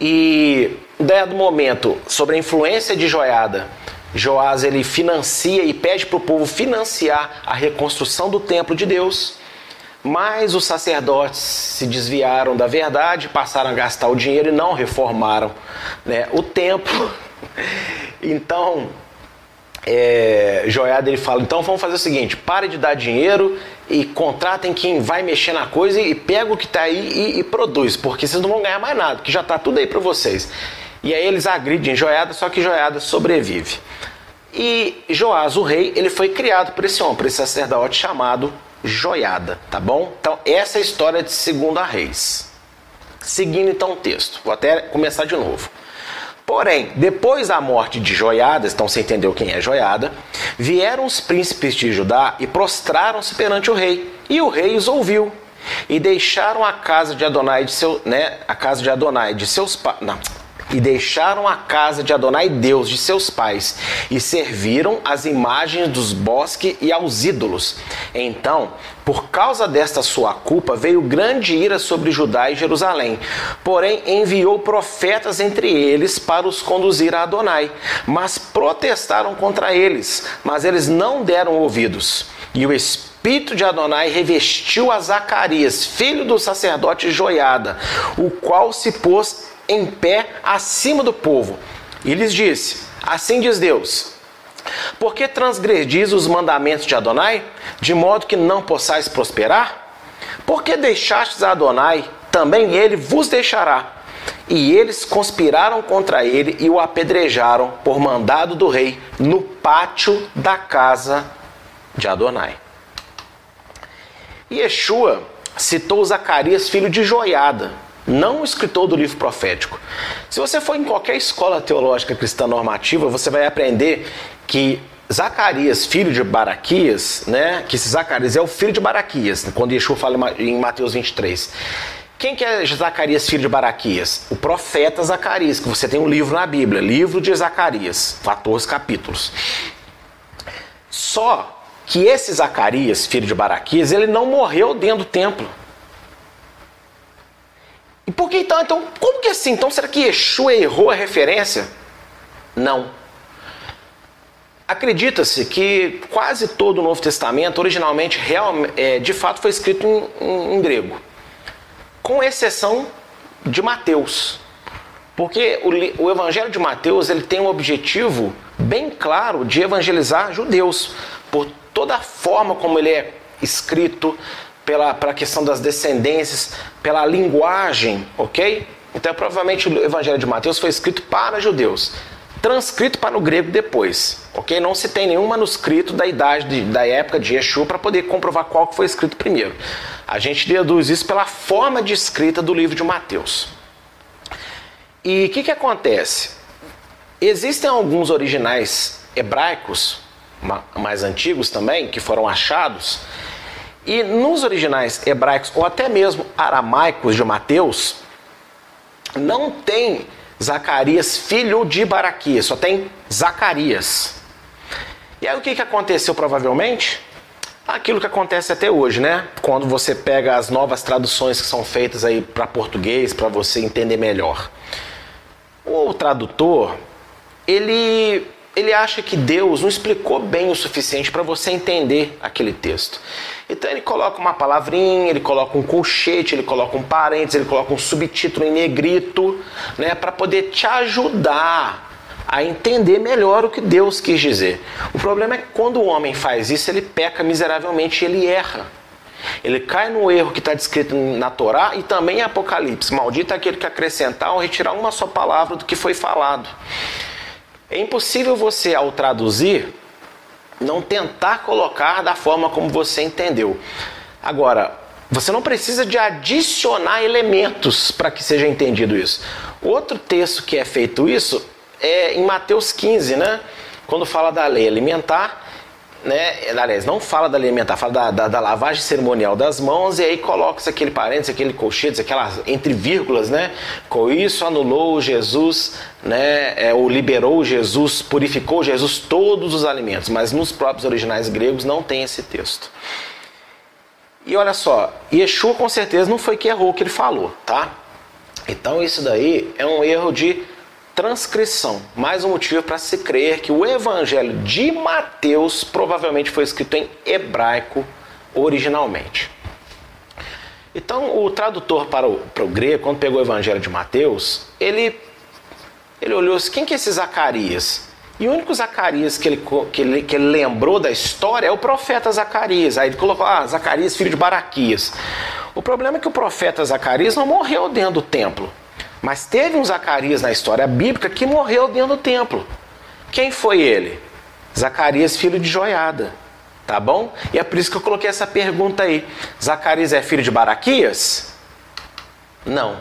E dado momento, sobre a influência de Joiada, Joás ele financia e pede para o povo financiar a reconstrução do templo de Deus. Mas os sacerdotes se desviaram da verdade, passaram a gastar o dinheiro e não reformaram né, o templo. Então, é, Joiada ele fala: então vamos fazer o seguinte, pare de dar dinheiro e contratem quem vai mexer na coisa e, pega o que está aí e, e, produz, porque vocês não vão ganhar mais nada, que já está tudo aí para vocês. E aí eles agridem Joiada, só que Joiada sobrevive. E Joás, o rei, ele foi criado por esse homem, por esse sacerdote chamado joiada, tá bom? Então, essa é a história de Segunda Reis. Seguindo então o texto, vou até começar de novo. Porém, depois da morte de Joiada, então você entendeu quem é Joiada, vieram os príncipes de Judá e prostraram-se perante o rei. E o rei os ouviu. E deixaram a casa de Adonai de seu, né, a casa de Adonai de seus não, e deixaram a casa de Adonai Deus de seus pais e serviram as imagens dos bosques e aos ídolos. Então, por causa desta sua culpa, veio grande ira sobre Judá e Jerusalém. Porém, enviou profetas entre eles para os conduzir a Adonai, mas protestaram contra eles, mas eles não deram ouvidos. E o Espírito de Adonai revestiu a Zacarias, filho do sacerdote Joiada, o qual se pôs em pé acima do povo. E lhes disse: Assim diz Deus: Por que transgredis os mandamentos de Adonai, de modo que não possais prosperar? Porque deixastes a Adonai, também ele vos deixará. E eles conspiraram contra ele e o apedrejaram por mandado do rei no pátio da casa de Adonai. Yeshua citou Zacarias, filho de Joiada, não o escritor do livro profético. Se você for em qualquer escola teológica cristã normativa, você vai aprender que Zacarias, filho de Baraquias, né? Que esse Zacarias é o filho de Baraquias, quando Yeshua fala em Mateus 23. Quem que é Zacarias, filho de Baraquias? O profeta Zacarias, que você tem um livro na Bíblia, livro de Zacarias, 14 capítulos. Só que esse Zacarias, filho de Baraquias, ele não morreu dentro do templo. E por que então? Então, como que assim? Então, será que Yeshua errou a referência? Não. Acredita-se que quase todo o Novo Testamento, originalmente, real, é, de fato, foi escrito em, em, em grego, com exceção de Mateus. Porque o, o, Evangelho de Mateus ele tem um objetivo bem claro de evangelizar judeus, por toda a forma como ele é escrito, pela, pela questão das descendências, pela linguagem, ok? Então, provavelmente o Evangelho de Mateus foi escrito para judeus. transcrito para o grego depois, ok? Não se tem nenhum manuscrito da idade de, da época de Yeshua para poder comprovar qual que foi escrito primeiro. A gente deduz isso pela forma de escrita do livro de Mateus. E o que, que acontece? Existem alguns originais hebraicos mais antigos também que foram achados e nos originais hebraicos ou até mesmo aramaicos de Mateus não tem Zacarias, filho de Baraquias, só tem Zacarias. E aí o que, que aconteceu provavelmente? Aquilo que acontece até hoje, né? Quando você pega as novas traduções que são feitas aí para português, para você entender melhor. O tradutor, ele ele acha que Deus não explicou bem o suficiente para você entender aquele texto. Então ele coloca uma palavrinha, ele coloca um colchete, ele coloca um parênteses, ele coloca um subtítulo em negrito, né, para poder te ajudar a entender melhor o que Deus quis dizer. O problema é que quando o homem faz isso, ele peca miseravelmente, ele erra. Ele cai no erro que está descrito na Torá e também em Apocalipse. Maldito é aquele que acrescentar ou retirar uma só palavra do que foi falado. É impossível você, ao traduzir, não tentar colocar da forma como você entendeu. Agora, você não precisa de adicionar elementos para que seja entendido isso. Outro texto que é feito isso é em Mateus 15, né? Quando fala da lei alimentar, né? Aliás, não fala da alimentar, fala da, da, da, lavagem cerimonial das mãos e aí coloca aquele parênteses, aquele colchete, aquelas entre vírgulas, né? Com isso anulou Jesus, né? É, ou liberou Jesus, purificou Jesus todos os alimentos, mas nos próprios originais gregos não tem esse texto. E olha só, Yeshua com certeza não foi que errou o que ele falou, tá? Então isso daí é um erro de transcrição. Mais um motivo para se crer que o Evangelho de Mateus provavelmente foi escrito em hebraico originalmente. Então, o tradutor para o, para o grego, quando pegou o Evangelho de Mateus, ele, ele olhou assim: quem que é esse Zacarias? E o único Zacarias que ele, que, ele, que ele lembrou da história é o profeta Zacarias. Aí ele colocou: ah, Zacarias, filho de Baraquias. O problema é que o profeta Zacarias não morreu dentro do templo. Mas teve um Zacarias na história bíblica que morreu dentro do templo. Quem foi ele? Zacarias, filho de Joiada. Tá bom? E é por isso que eu coloquei essa pergunta aí. Zacarias é filho de Baraquias? Não.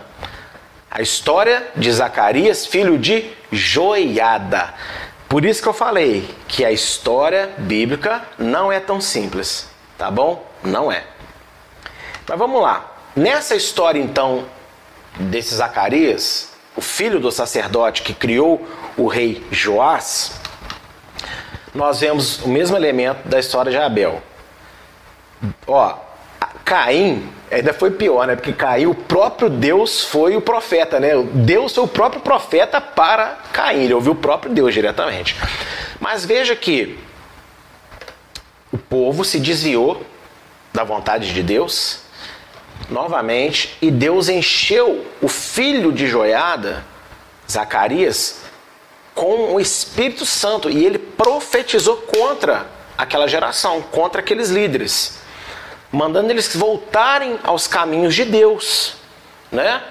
A história de Zacarias, filho de Joiada. Por isso que eu falei que a história bíblica não é tão simples, tá bom? Não é. Mas vamos lá. Nessa história então desse Zacarias, o filho do sacerdote que criou o rei Joás, nós vemos o mesmo elemento da história de Abel. Ó, Caim ainda foi pior, né? Porque Caim, o próprio Deus foi o profeta, né? Deus foi o próprio profeta para Caim, ele ouviu o próprio Deus diretamente. Mas veja que o povo se desviou da vontade de Deus novamente, e Deus encheu o filho de Joiada, Zacarias, com o Espírito Santo e ele profetizou contra aquela geração, contra aqueles líderes, mandando eles voltarem aos caminhos de Deus, né?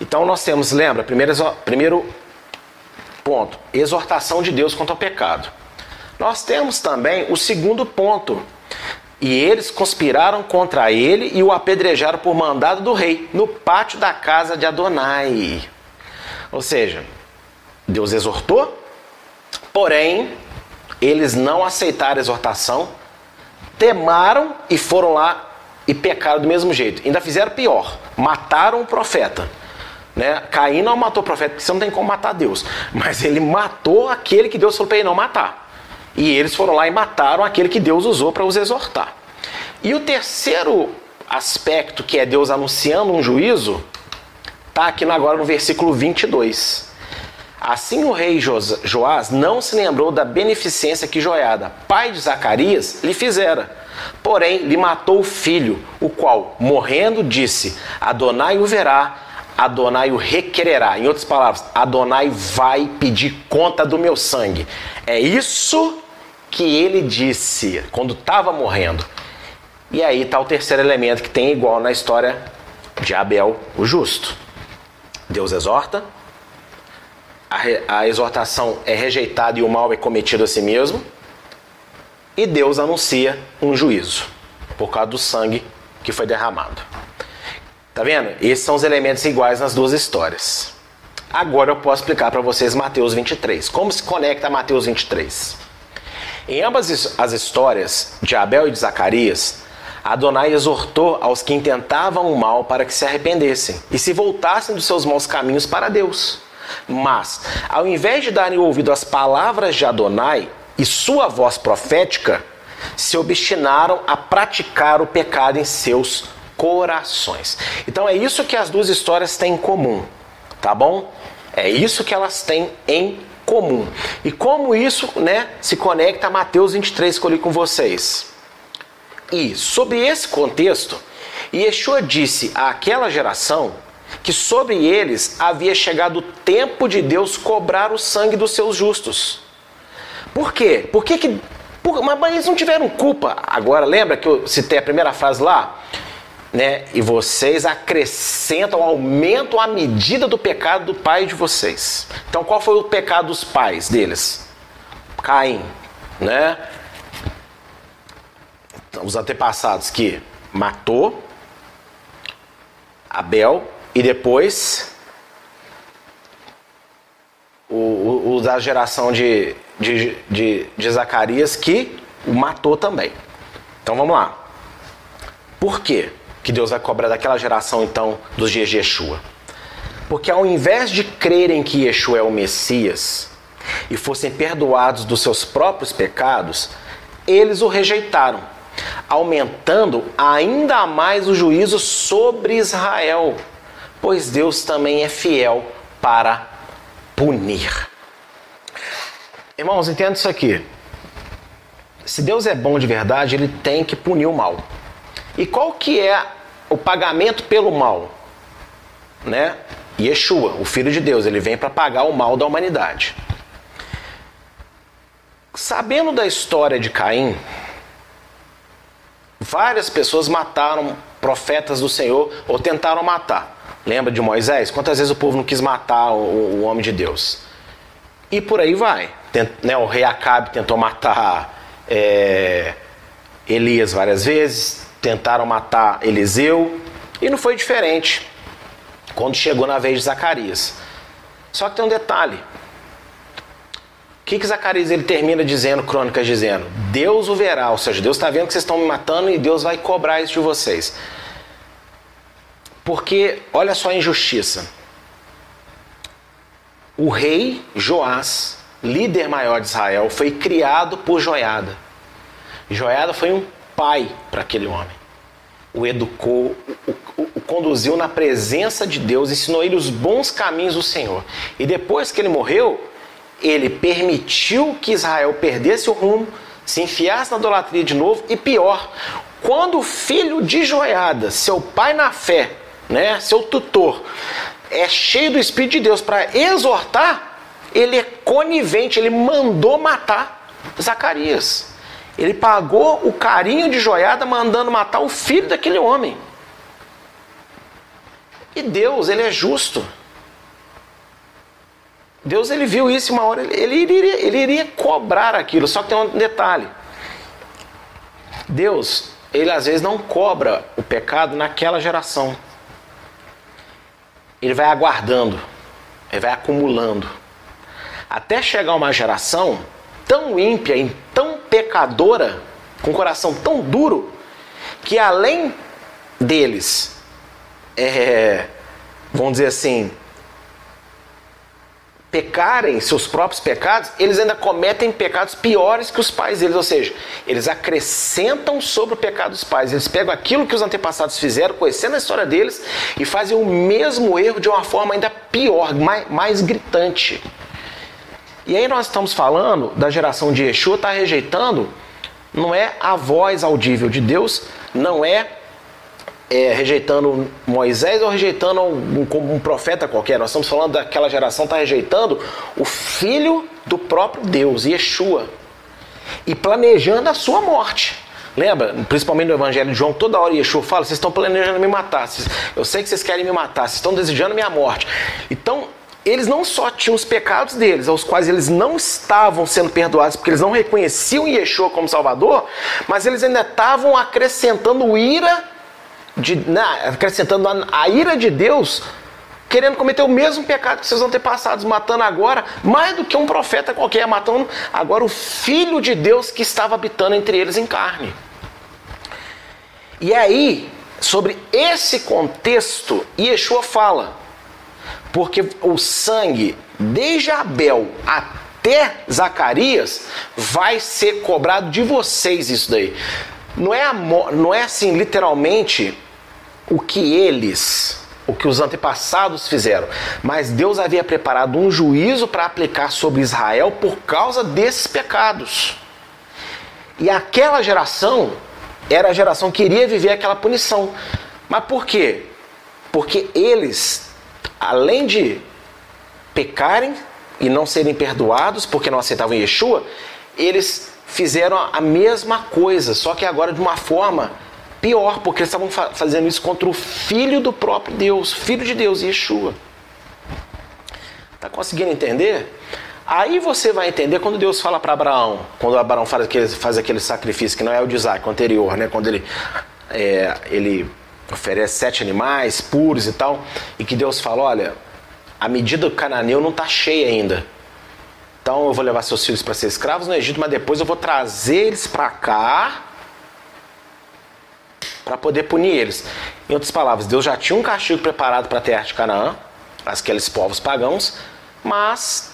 Então nós temos, lembra, primeiro, primeiro ponto, exortação de Deus contra o pecado. Nós temos também o segundo ponto, e eles conspiraram contra ele e o apedrejaram por mandado do rei, no pátio da casa de Adonai. Ou seja, Deus exortou, porém, eles não aceitaram a exortação, temaram e foram lá e pecaram do mesmo jeito. Ainda fizeram pior, mataram o profeta. Né? Caim não matou o profeta, porque você não tem como matar Deus. Mas ele matou aquele que Deus falou para ele não matar. E eles foram lá e mataram aquele que Deus usou para os exortar. E o terceiro aspecto, que é Deus anunciando um juízo, está aqui agora no versículo 22. Assim o rei Joás não se lembrou da beneficência que Joiada, pai de Zacarias, lhe fizera. Porém, lhe matou o filho, o qual, morrendo, disse: Adonai o verá, Adonai o requererá. Em outras palavras, Adonai vai pedir conta do meu sangue. É isso que ele disse quando estava morrendo. E aí está o terceiro elemento que tem igual na história de Abel, o justo. Deus exorta, a, a exortação é rejeitada e o mal é cometido a si mesmo. E Deus anuncia um juízo por causa do sangue que foi derramado. Tá vendo? Esses são os elementos iguais nas duas histórias. Agora eu posso explicar para vocês Mateus 23. Como se conecta a Mateus 23? Em ambas as histórias de Abel e de Zacarias, Adonai exortou aos que intentavam o mal para que se arrependessem e se voltassem dos seus maus caminhos para Deus. Mas, ao invés de darem ouvido às palavras de Adonai e sua voz profética, se obstinaram a praticar o pecado em seus corações. Então é isso que as duas histórias têm em comum, tá bom? É isso que elas têm em comum. E como isso, né, se conecta a Mateus 23 que eu li com vocês. E sobre esse contexto, Yeshua disse àquela geração que sobre eles havia chegado o tempo de Deus cobrar o sangue dos seus justos. Por quê? Por que, que por, mas eles não tiveram culpa. Agora, lembra que eu citei a primeira frase lá? Né? E vocês acrescentam, aumentam a medida do pecado do pai de vocês. Então, qual foi o pecado dos pais deles? Caim, né? Então, os antepassados que matou Abel e depois o, o, o da geração de, de, de, de Zacarias que o matou também. Então vamos lá. Por quê que Deus vai cobrar daquela geração então dos dias de Yeshua? Porque ao invés de crerem que Yeshua é o Messias e fossem perdoados dos seus próprios pecados, eles o rejeitaram, aumentando ainda mais o juízo sobre Israel, pois Deus também é fiel para punir. Irmãos, entenda isso aqui. Se Deus é bom de verdade, ele tem que punir o mal. E qual que é o pagamento pelo mal? Né? Yeshua, o Filho de Deus, ele vem para pagar o mal da humanidade. Sabendo da história de Caim, várias pessoas mataram profetas do Senhor ou tentaram matar. Lembra de Moisés? Quantas vezes o povo não quis matar o, o homem de Deus? E por aí vai. Tent, né, o rei Acabe tentou matar é, Elias várias vezes, tentaram matar Eliseu, e não foi diferente quando chegou na vez de Zacarias. Só que tem um detalhe. O que, que Zacarias ele termina dizendo, Crônicas dizendo? Deus o verá, ou seja, Deus está vendo que vocês estão me matando e Deus vai cobrar isso de vocês. Porque, olha só a injustiça. O rei Joás, líder maior de Israel, foi criado por Joiada. Joiada foi um pai para aquele homem. O educou, o, o, o conduziu na presença de Deus, ensinou ele os bons caminhos do Senhor. E depois que ele morreu, ele permitiu que Israel perdesse o rumo, se enfiasse na idolatria de novo e pior, quando o filho de Joiada, seu pai na fé, né, seu tutor, é cheio do Espírito de Deus para exortar, ele é conivente, ele mandou matar Zacarias. Ele pagou o carinho de joiada mandando matar o filho daquele homem. E Deus, ele é justo. Deus ele viu isso uma hora, ele iria, ele iria cobrar aquilo, só que tem um detalhe. Deus, ele às vezes não cobra o pecado naquela geração ele vai aguardando, ele vai acumulando, até chegar uma geração tão ímpia e tão pecadora, com um coração tão duro, que além deles, é, vamos dizer assim, pecarem seus próprios pecados, eles ainda cometem pecados piores que os pais deles, ou seja, eles acrescentam sobre o pecado dos pais. Eles pegam aquilo que os antepassados fizeram, conhecendo a história deles, e fazem o mesmo erro de uma forma ainda pior, mais, mais gritante. E aí nós estamos falando da geração de Yeshua, está rejeitando, não é a voz audível de Deus, não é é, rejeitando Moisés ou rejeitando um, um, profeta qualquer. Nós estamos falando daquela geração está rejeitando o filho do próprio Deus, Yeshua, e planejando a sua morte. Lembra? Principalmente no Evangelho de João, toda hora Yeshua fala: vocês estão planejando me matar. Eu sei que vocês querem me matar, vocês estão desejando minha morte. Então, eles não só tinham os pecados deles, aos quais eles não estavam sendo perdoados, porque eles não reconheciam Yeshua como Salvador, mas eles ainda estavam acrescentando ira, de, né, acrescentando a, a ira de Deus, querendo cometer o mesmo pecado que seus antepassados, matando agora, mais do que um profeta qualquer, matando agora o Filho de Deus que estava habitando entre eles em carne. E aí, sobre esse contexto, Yeshua fala porque o sangue, desde Abel até Zacarias, vai ser cobrado de vocês isso daí. Não é, não é assim, literalmente, o que eles, o que os antepassados fizeram, mas Deus havia preparado um juízo para aplicar sobre Israel por causa desses pecados. E aquela geração era a geração que iria viver aquela punição. Mas por quê? Porque eles além de pecarem e não serem perdoados porque não aceitavam Yeshua, eles fizeram a mesma coisa, só que agora de uma forma pior, porque eles estavam fazendo isso contra o filho do próprio Deus, filho de Deus, Yeshua. Tá conseguindo entender? Aí você vai entender quando Deus fala para Abraão, quando Abraão faz aquele, faz aquele sacrifício, que não é o de Isaac, o anterior, né? quando ele, é, ele oferece sete animais puros e tal, e que Deus fala: olha, a medida do cananeu não está cheia ainda. Então eu vou levar seus filhos para ser escravos no Egito, mas depois eu vou trazer eles para cá para poder punir eles. Em outras palavras, Deus já tinha um castigo preparado para a terra de Canaã, aqueles povos pagãos, mas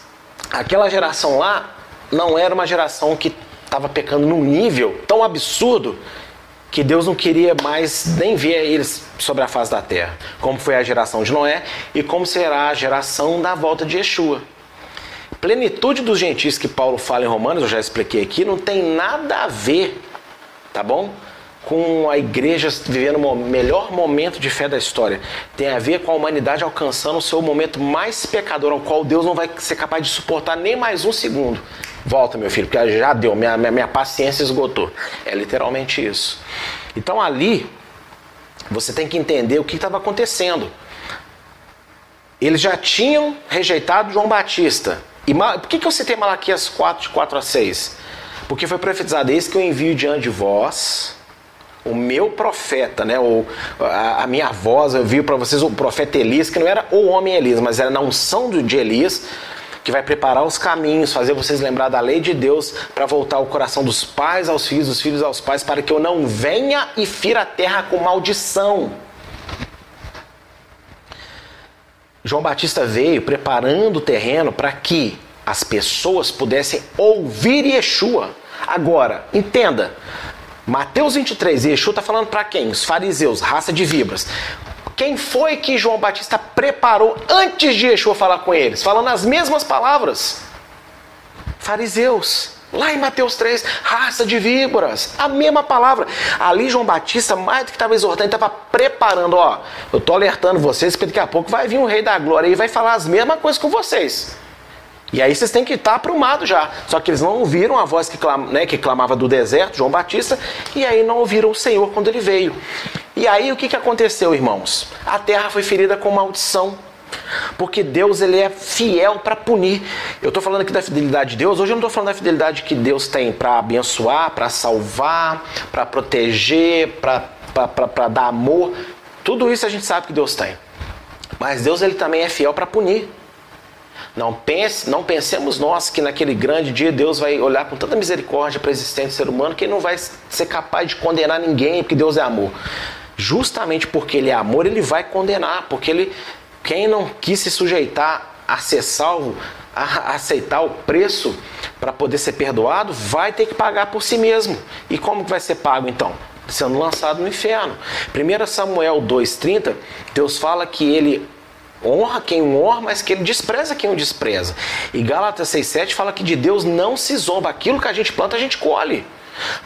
aquela geração lá não era uma geração que estava pecando num nível tão absurdo que Deus não queria mais nem ver eles sobre a face da terra, como foi a geração de Noé e como será a geração da volta de Yeshua. Plenitude dos gentios que Paulo fala em Romanos, eu já expliquei aqui, não tem nada a ver, tá bom? Com a igreja vivendo o melhor momento de fé da história. Tem a ver com a humanidade alcançando o seu momento mais pecador, ao qual Deus não vai ser capaz de suportar nem mais um segundo. Volta, meu filho, porque já deu, minha, minha, minha paciência esgotou. É literalmente isso. Então ali, você tem que entender o que estava acontecendo. Eles já tinham rejeitado João Batista. E por que, que eu citei Malaquias 4, de 4 a 6? Porque foi profetizado: Eis que eu envio diante de vós o meu profeta, né? Ou a, a minha voz, eu vi para vocês o profeta Elias, que não era o homem Elias, mas era na unção de Elias que vai preparar os caminhos, fazer vocês lembrar da lei de Deus para voltar o coração dos pais aos filhos, dos filhos aos pais, para que eu não venha e fira a terra com maldição. João Batista veio preparando o terreno para que as pessoas pudessem ouvir Yeshua. Agora, entenda, Mateus 23, Yeshua está falando para quem? Os fariseus, raça de vibras. Quem foi que João Batista preparou antes de Yeshua falar com eles? Falando as mesmas palavras. Fariseus. Lá em Mateus 3, raça de víboras, a mesma palavra. Ali João Batista, mais do que estava exortando, estava preparando, ó, eu estou alertando vocês, porque daqui a pouco vai vir o rei da glória e vai falar as mesmas coisas com vocês. E aí vocês têm que estar aprumados já. Só que eles não ouviram a voz que, né, que clamava do deserto, João Batista, e aí não ouviram o Senhor quando ele veio. E aí o que, que aconteceu, irmãos? A terra foi ferida com maldição. Porque Deus ele é fiel para punir. Eu estou falando aqui da fidelidade de Deus. Hoje eu não estou falando da fidelidade que Deus tem para abençoar, para salvar, para proteger, para dar amor. Tudo isso a gente sabe que Deus tem. Mas Deus ele também é fiel para punir. Não pense, não pensemos nós que naquele grande dia Deus vai olhar com tanta misericórdia para o existente ser humano que ele não vai ser capaz de condenar ninguém, porque Deus é amor. Justamente porque ele é amor, ele vai condenar, porque ele quem não quis se sujeitar a ser salvo, a aceitar o preço para poder ser perdoado, vai ter que pagar por si mesmo. E como que vai ser pago então? Sendo lançado no inferno. 1 Samuel 2,30, Deus fala que ele honra quem o honra, mas que ele despreza quem o despreza. E Gálatas 6,7 fala que de Deus não se zomba. Aquilo que a gente planta, a gente colhe.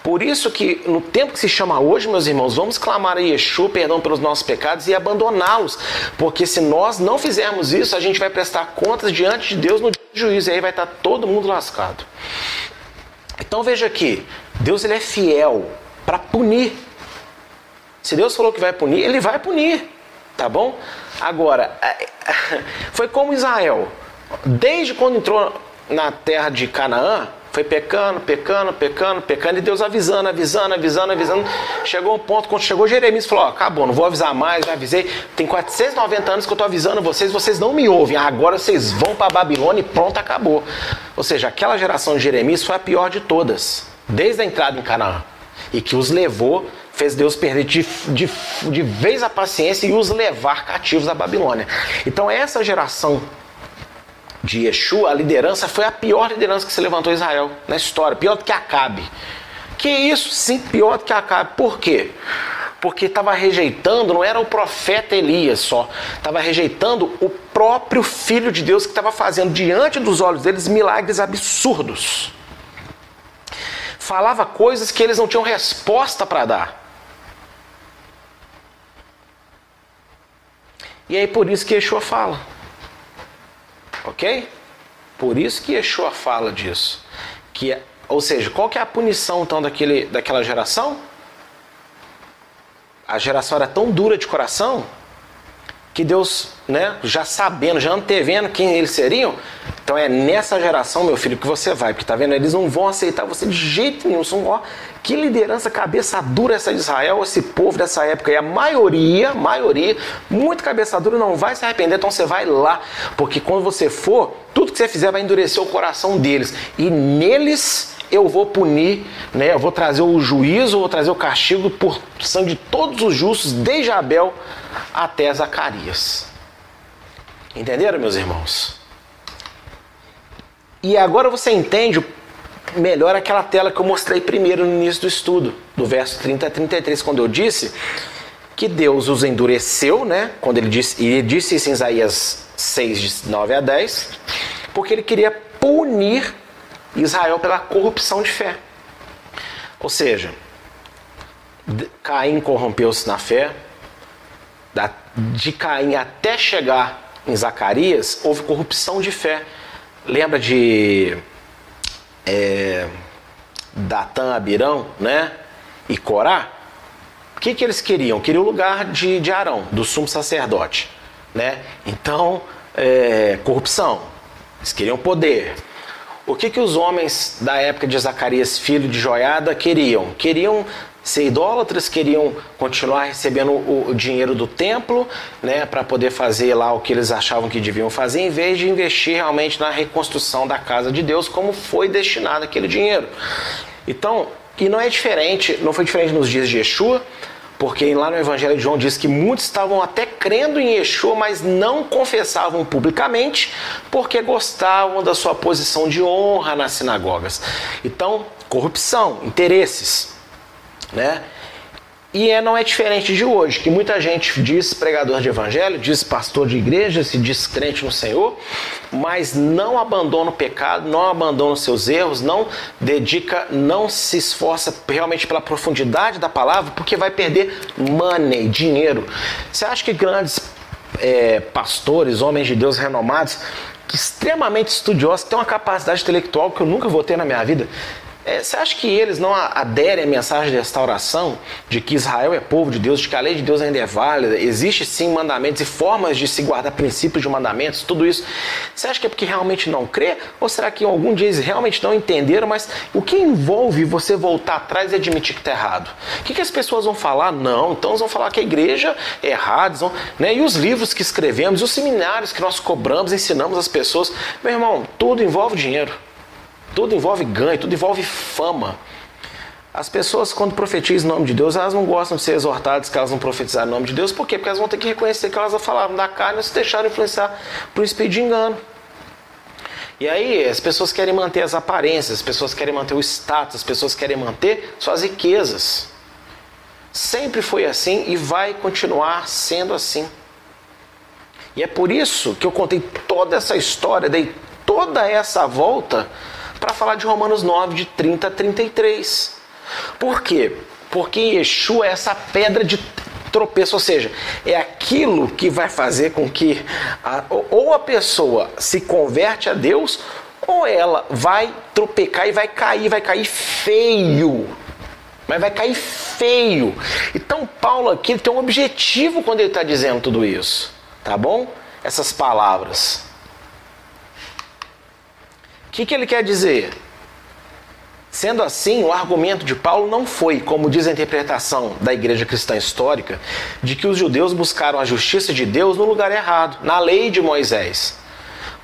Por isso que no tempo que se chama hoje, meus irmãos, vamos clamar a Yeshua perdão pelos nossos pecados e abandoná-los. Porque se nós não fizermos isso, a gente vai prestar contas diante de Deus no juízo e aí vai estar todo mundo lascado. Então veja aqui, Deus ele é fiel para punir. Se Deus falou que vai punir, ele vai punir. Tá bom? Agora, é, foi como Israel. Desde quando entrou na terra de Canaã, foi pecando, pecando, pecando, pecando, e Deus avisando, avisando, avisando, avisando. Chegou um ponto, quando chegou Jeremias, falou: acabou, não vou avisar mais, já avisei. Tem 490 anos que eu estou avisando vocês, vocês não me ouvem. Agora vocês vão para Babilônia e pronto, acabou. Ou seja, aquela geração de Jeremias foi a pior de todas, desde a entrada em Canaã. E que os levou, fez Deus perder de, de, de vez a paciência e os levar cativos à Babilônia. Então, essa geração de Yeshua, a liderança foi a pior liderança que se levantou em Israel na história, pior do que Acabe. Que isso? Sim, pior do que Acabe. Por quê? Porque estava rejeitando, não era o profeta Elias só, estava rejeitando o próprio Filho de Deus que estava fazendo diante dos olhos deles milagres absurdos. Falava coisas que eles não tinham resposta para dar. E aí por isso que Yeshua fala. Ok? Por isso que Yeshua fala disso. Que, é, ou seja, qual que é a punição então daquele, daquela geração? A geração era tão dura de coração que Deus, né, já sabendo, já antevendo quem eles seriam, então é nessa geração, meu filho, que você vai, porque tá vendo, eles não vão aceitar você de jeito nenhum. São, ó, que liderança cabeça dura essa de Israel, esse povo dessa época. E a maioria, maioria, muito cabeça dura não vai se arrepender, então você vai lá, porque quando você for, tudo que você fizer vai endurecer o coração deles. E neles eu vou punir, né? Eu vou trazer o juízo, vou trazer o castigo por sangue de todos os justos, desde Abel até Zacarias. Entenderam, meus irmãos? E agora você entende melhor aquela tela que eu mostrei primeiro no início do estudo, do verso 30 a 33, quando eu disse que Deus os endureceu, né? Quando ele disse, ele disse isso em Isaías 6, de 9 a 10, porque ele queria punir Israel pela corrupção de fé. Ou seja, Caim corrompeu-se na fé, de Caim até chegar em Zacarias, houve corrupção de fé. Lembra de é, Datã, Abirão, né? E Corá? O que, que eles queriam? Queriam o lugar de, de Arão, do sumo sacerdote, né? Então, é, corrupção. Eles queriam poder. O que, que os homens da época de Zacarias, filho de Joiada, queriam? Queriam ser idólatras, queriam continuar recebendo o, dinheiro do templo, né, para poder fazer lá o que eles achavam que deviam fazer, em vez de investir realmente na reconstrução da casa de Deus, como foi destinado aquele dinheiro. Então, e não é diferente, não foi diferente nos dias de Yeshua, porque lá no Evangelho de João diz que muitos estavam até crendo em Yeshua, mas não confessavam publicamente, porque gostavam da sua posição de honra nas sinagogas. Então, corrupção, interesses, né? E é, não é diferente de hoje, que muita gente diz pregador de evangelho, diz pastor de igreja, se diz crente no Senhor, mas não abandona o pecado, não abandona os seus erros, não dedica, não se esforça realmente pela profundidade da palavra, porque vai perder money, dinheiro. Você acha que grandes é, pastores, homens de Deus renomados, extremamente estudiosos, têm uma capacidade intelectual que eu nunca vou ter na minha vida, você acha que eles não aderem à mensagem de restauração, de que Israel é povo de Deus, de que a lei de Deus ainda é válida, existe sim mandamentos e formas de se guardar princípios de mandamentos, tudo isso? Você acha que é porque realmente não crê? Ou será que algum dia eles realmente não entenderam? Mas o que envolve você voltar atrás e admitir que está errado? O que, que, as pessoas vão falar? Não, então eles vão falar que a igreja é errada, vão, né? e os livros que escrevemos, os seminários que nós cobramos, ensinamos as pessoas. Meu irmão, tudo envolve dinheiro. Tudo envolve ganho, tudo envolve fama. As pessoas, quando profetizam em nome de Deus, elas não gostam de ser exortadas que elas não profetizarem em nome de Deus. Por quê? Porque elas vão ter que reconhecer que elas falaram da carne e se deixaram influenciar por um espírito de engano. E aí as pessoas querem manter as aparências, as pessoas querem manter o status, as pessoas querem manter suas riquezas. Sempre foi assim e vai continuar sendo assim. E é por isso que eu contei toda essa história, dei toda essa volta para falar de Romanos 9, de 30 a 33. Por quê? Porque Yeshua é essa pedra de tropeço, ou seja, é aquilo que vai fazer com que a, ou a pessoa se converte a Deus, ou ela vai tropecar e vai cair, vai cair feio. mas vai cair feio. Então Paulo aqui tem um objetivo quando ele está dizendo tudo isso, tá bom? Essas palavras. O que, que ele quer dizer? Sendo assim, o argumento de Paulo não foi, como diz a interpretação da igreja cristã histórica, de que os judeus buscaram a justiça de Deus no lugar errado, na lei de Moisés.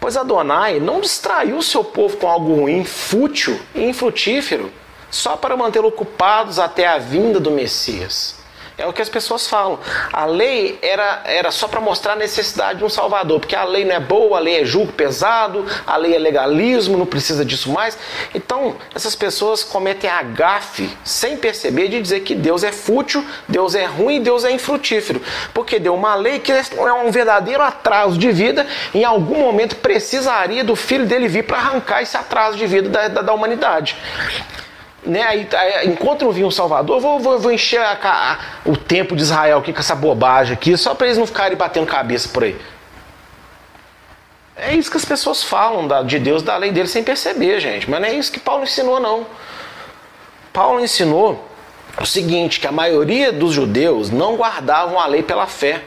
Pois Adonai não distraiu seu povo com algo ruim, fútil e infrutífero, só para mantê-lo ocupados até a vinda do Messias. É o que as pessoas falam. A lei era, era só para mostrar a necessidade de um Salvador, porque a lei não é boa, a lei é julgo pesado, a lei é legalismo, não precisa disso mais. Então, essas pessoas cometem a gafe, sem perceber, de dizer que Deus é fútil, Deus é ruim, Deus é infrutífero. Porque deu uma lei que é um verdadeiro atraso de vida, em algum momento precisaria do filho dele vir para arrancar esse atraso de vida da, da, da humanidade né, aí, aí, enquanto não vir um Salvador, vou, vou, vou encher a, a, o tempo de Israel aqui com essa bobagem aqui, só para eles não ficarem batendo cabeça por aí. É isso que as pessoas falam da, de Deus, da lei dele, sem perceber, gente. Mas não é isso que Paulo ensinou, não. Paulo ensinou o seguinte: que a maioria dos judeus não guardavam a lei pela fé.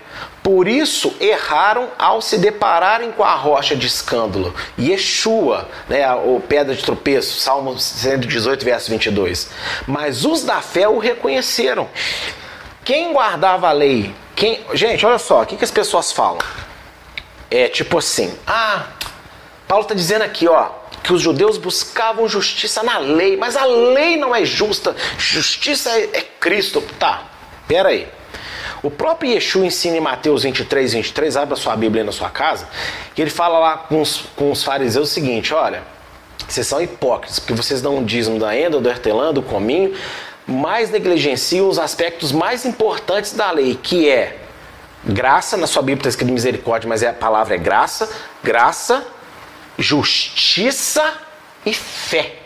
Por isso erraram ao se depararem com a rocha de escândalo, Yeshua, né, o pedra de tropeço, Salmo 118, verso 22. Mas os da fé o reconheceram. Quem guardava a lei? Quem... Gente, olha só, o que, que as pessoas falam? É tipo assim: ah, Paulo está dizendo aqui, ó, que os judeus buscavam justiça na lei, mas a lei não é justa, justiça é, é Cristo. Tá, peraí. O próprio Yeshua ensina em Mateus 23, 23, abra sua Bíblia aí na sua casa, que ele fala lá com os, com os fariseus o seguinte: olha, vocês são hipócritas, porque vocês dão um dízimo da enda, do hortelã, do cominho, mas negligenciam os aspectos mais importantes da lei, que é graça, na sua Bíblia está escrito misericórdia, mas é, a palavra é graça, graça, justiça e fé.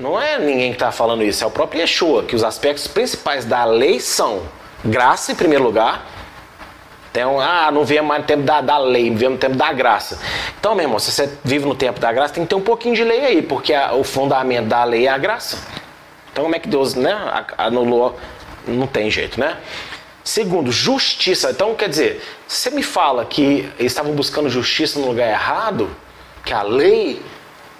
Não é ninguém que está falando isso, é o próprio Yeshua, que os aspectos principais da lei são graça em primeiro lugar. Então, ah, não vivemos mais no tempo da, da lei, vivemos no tempo da graça. Então, meu irmão, se você vive no tempo da graça, tem que ter um pouquinho de lei aí, porque a, o fundamento da lei é a graça. Então, como é que Deus né, anulou? Não tem jeito, né? Segundo, justiça. Então, quer dizer, você me fala que eles estavam buscando justiça no lugar errado, que a lei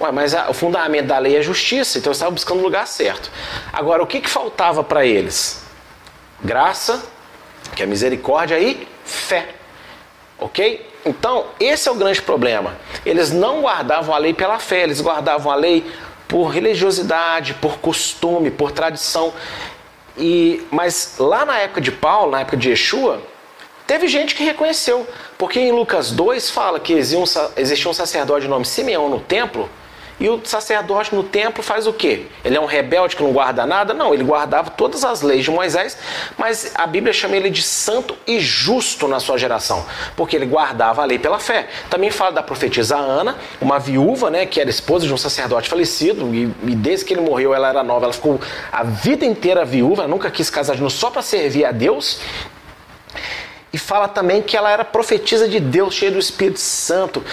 Ué, mas a, o fundamento da lei é justiça, então eu estava buscando o lugar certo. Agora, o que, que faltava para eles? Graça, que é misericórdia e fé. Ok? Então, esse é o grande problema. Eles não guardavam a lei pela fé, eles guardavam a lei por religiosidade, por costume, por tradição. E, mas lá na época de Paulo, na época de Yeshua, teve gente que reconheceu. Porque em Lucas 2 fala que existia um sacerdote de nome Simeão no templo e o sacerdote no templo faz o quê? Ele é um rebelde que não guarda nada? Não, ele guardava todas as leis de Moisés, mas a Bíblia chama ele de santo e justo na sua geração, porque ele guardava a lei pela fé. Também fala da profetisa Ana, uma viúva, né, que era esposa de um sacerdote falecido, e, e desde que ele morreu ela era nova, ela ficou a vida inteira viúva, nunca quis casar de novo só para servir a Deus. E fala também que ela era profetisa de Deus, cheia do Espírito Santo.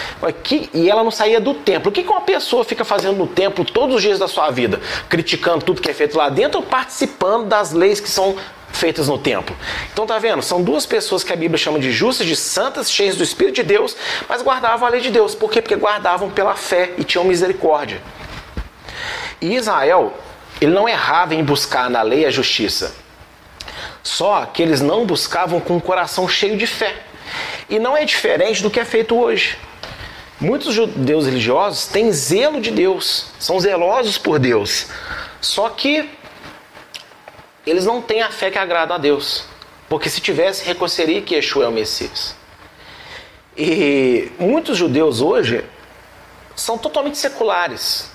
E ela não saía do templo. O que uma pessoa fica fazendo no templo todos os dias da sua vida? Criticando tudo que é feito lá dentro ou participando das leis que são feitas no templo. Então tá vendo? São duas pessoas que a Bíblia chama de justas, de santas, cheias do Espírito de Deus, mas guardavam a lei de Deus. Por quê? Porque guardavam pela fé e tinham misericórdia. E Israel, ele não errava em buscar na lei a justiça. Só que eles não buscavam com o coração cheio de fé. E não é diferente do que é feito hoje. Muitos judeus religiosos têm zelo de Deus, são zelosos por Deus. Só que eles não têm a fé que agrada a Deus. Porque se tivesse, reconheceria que Yeshua é o Messias. E muitos judeus hoje são totalmente seculares.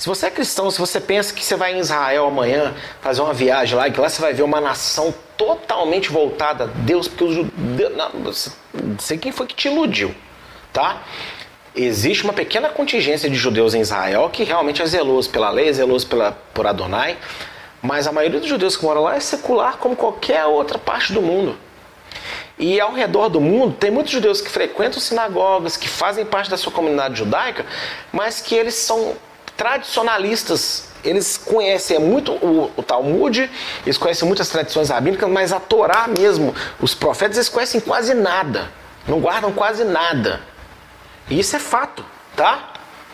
Se você é cristão, se você pensa que você vai em Israel amanhã fazer uma viagem lá, que lá você vai ver uma nação totalmente voltada a Deus, porque os judeus. Não sei quem foi que te iludiu, tá? Existe uma pequena contingência de judeus em Israel que realmente é zeloso pela lei, é zeloso pela, por Adonai, mas a maioria dos judeus que moram lá é secular como qualquer outra parte do mundo. E ao redor do mundo tem muitos judeus que frequentam sinagogas, que fazem parte da sua comunidade judaica, mas que eles são tradicionalistas eles conhecem muito o, o Talmud, eles conhecem muitas tradições rabínicas, mas a Torá mesmo, os profetas, eles conhecem quase nada. Não guardam quase nada. E isso é fato, tá?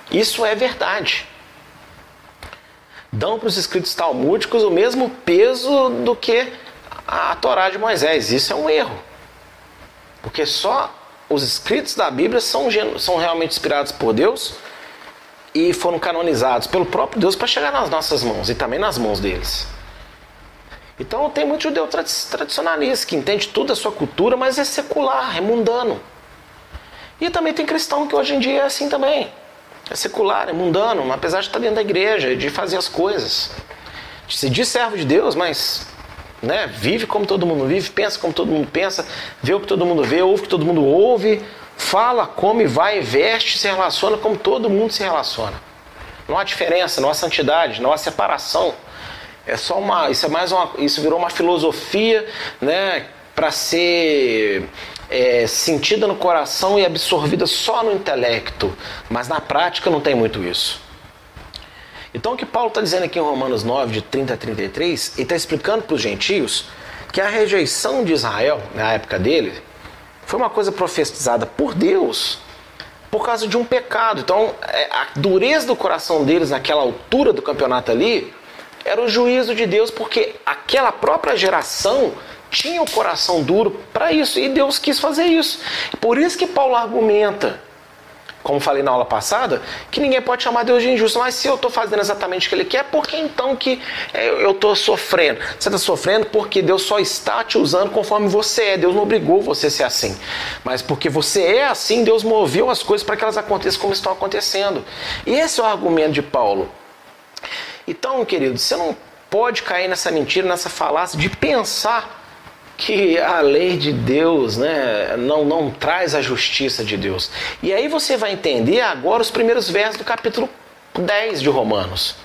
Isso é verdade. Dão para os escritos talmúdicos o mesmo peso do que a Torá de Moisés. Isso é um erro. Porque só os escritos da Bíblia são, são realmente inspirados por Deus e foram canonizados pelo próprio Deus para chegar nas nossas mãos e também nas mãos deles. Então tem muito judeu tradicionalista que entende tudo a sua cultura, mas é secular, é mundano. E também tem cristão que hoje em dia é assim também. É secular, é mundano, apesar de estar dentro da igreja, de fazer as coisas. Se diz servo de Deus, mas né, vive como todo mundo vive, pensa como todo mundo pensa, vê o que todo mundo vê, ouve o que todo mundo ouve, fala, come, vai, veste, se relaciona como todo mundo se relaciona. Não há diferença, não há santidade, não há separação. É só uma, isso é mais uma, isso virou uma filosofia, né, para ser é, sentida no coração e absorvida só no intelecto, mas na prática não tem muito isso. Então o que Paulo está dizendo aqui em Romanos 9, de 30 a 33, ele está explicando para os gentios que a rejeição de Israel, na época dele, foi uma coisa profetizada por Deus por causa de um pecado. Então é, a dureza do coração deles naquela altura do campeonato ali era o juízo de Deus, porque aquela própria geração tinha o coração duro para isso e Deus quis fazer isso. Por isso que Paulo argumenta, como falei na aula passada, que ninguém pode chamar Deus de injusto. Mas se eu estou fazendo exatamente o que Ele quer, por que então que é, eu estou sofrendo? Você está sofrendo porque Deus só está te usando conforme você é. Deus não obrigou você a ser assim. Mas porque você é assim, Deus moveu as coisas para que elas aconteçam como estão acontecendo. E esse é o argumento de Paulo. Então, querido, você não pode cair nessa mentira, nessa falácia de pensar que a lei de Deus né, não, não traz a justiça de Deus. E aí você vai entender agora os primeiros versos do capítulo 10 de Romanos.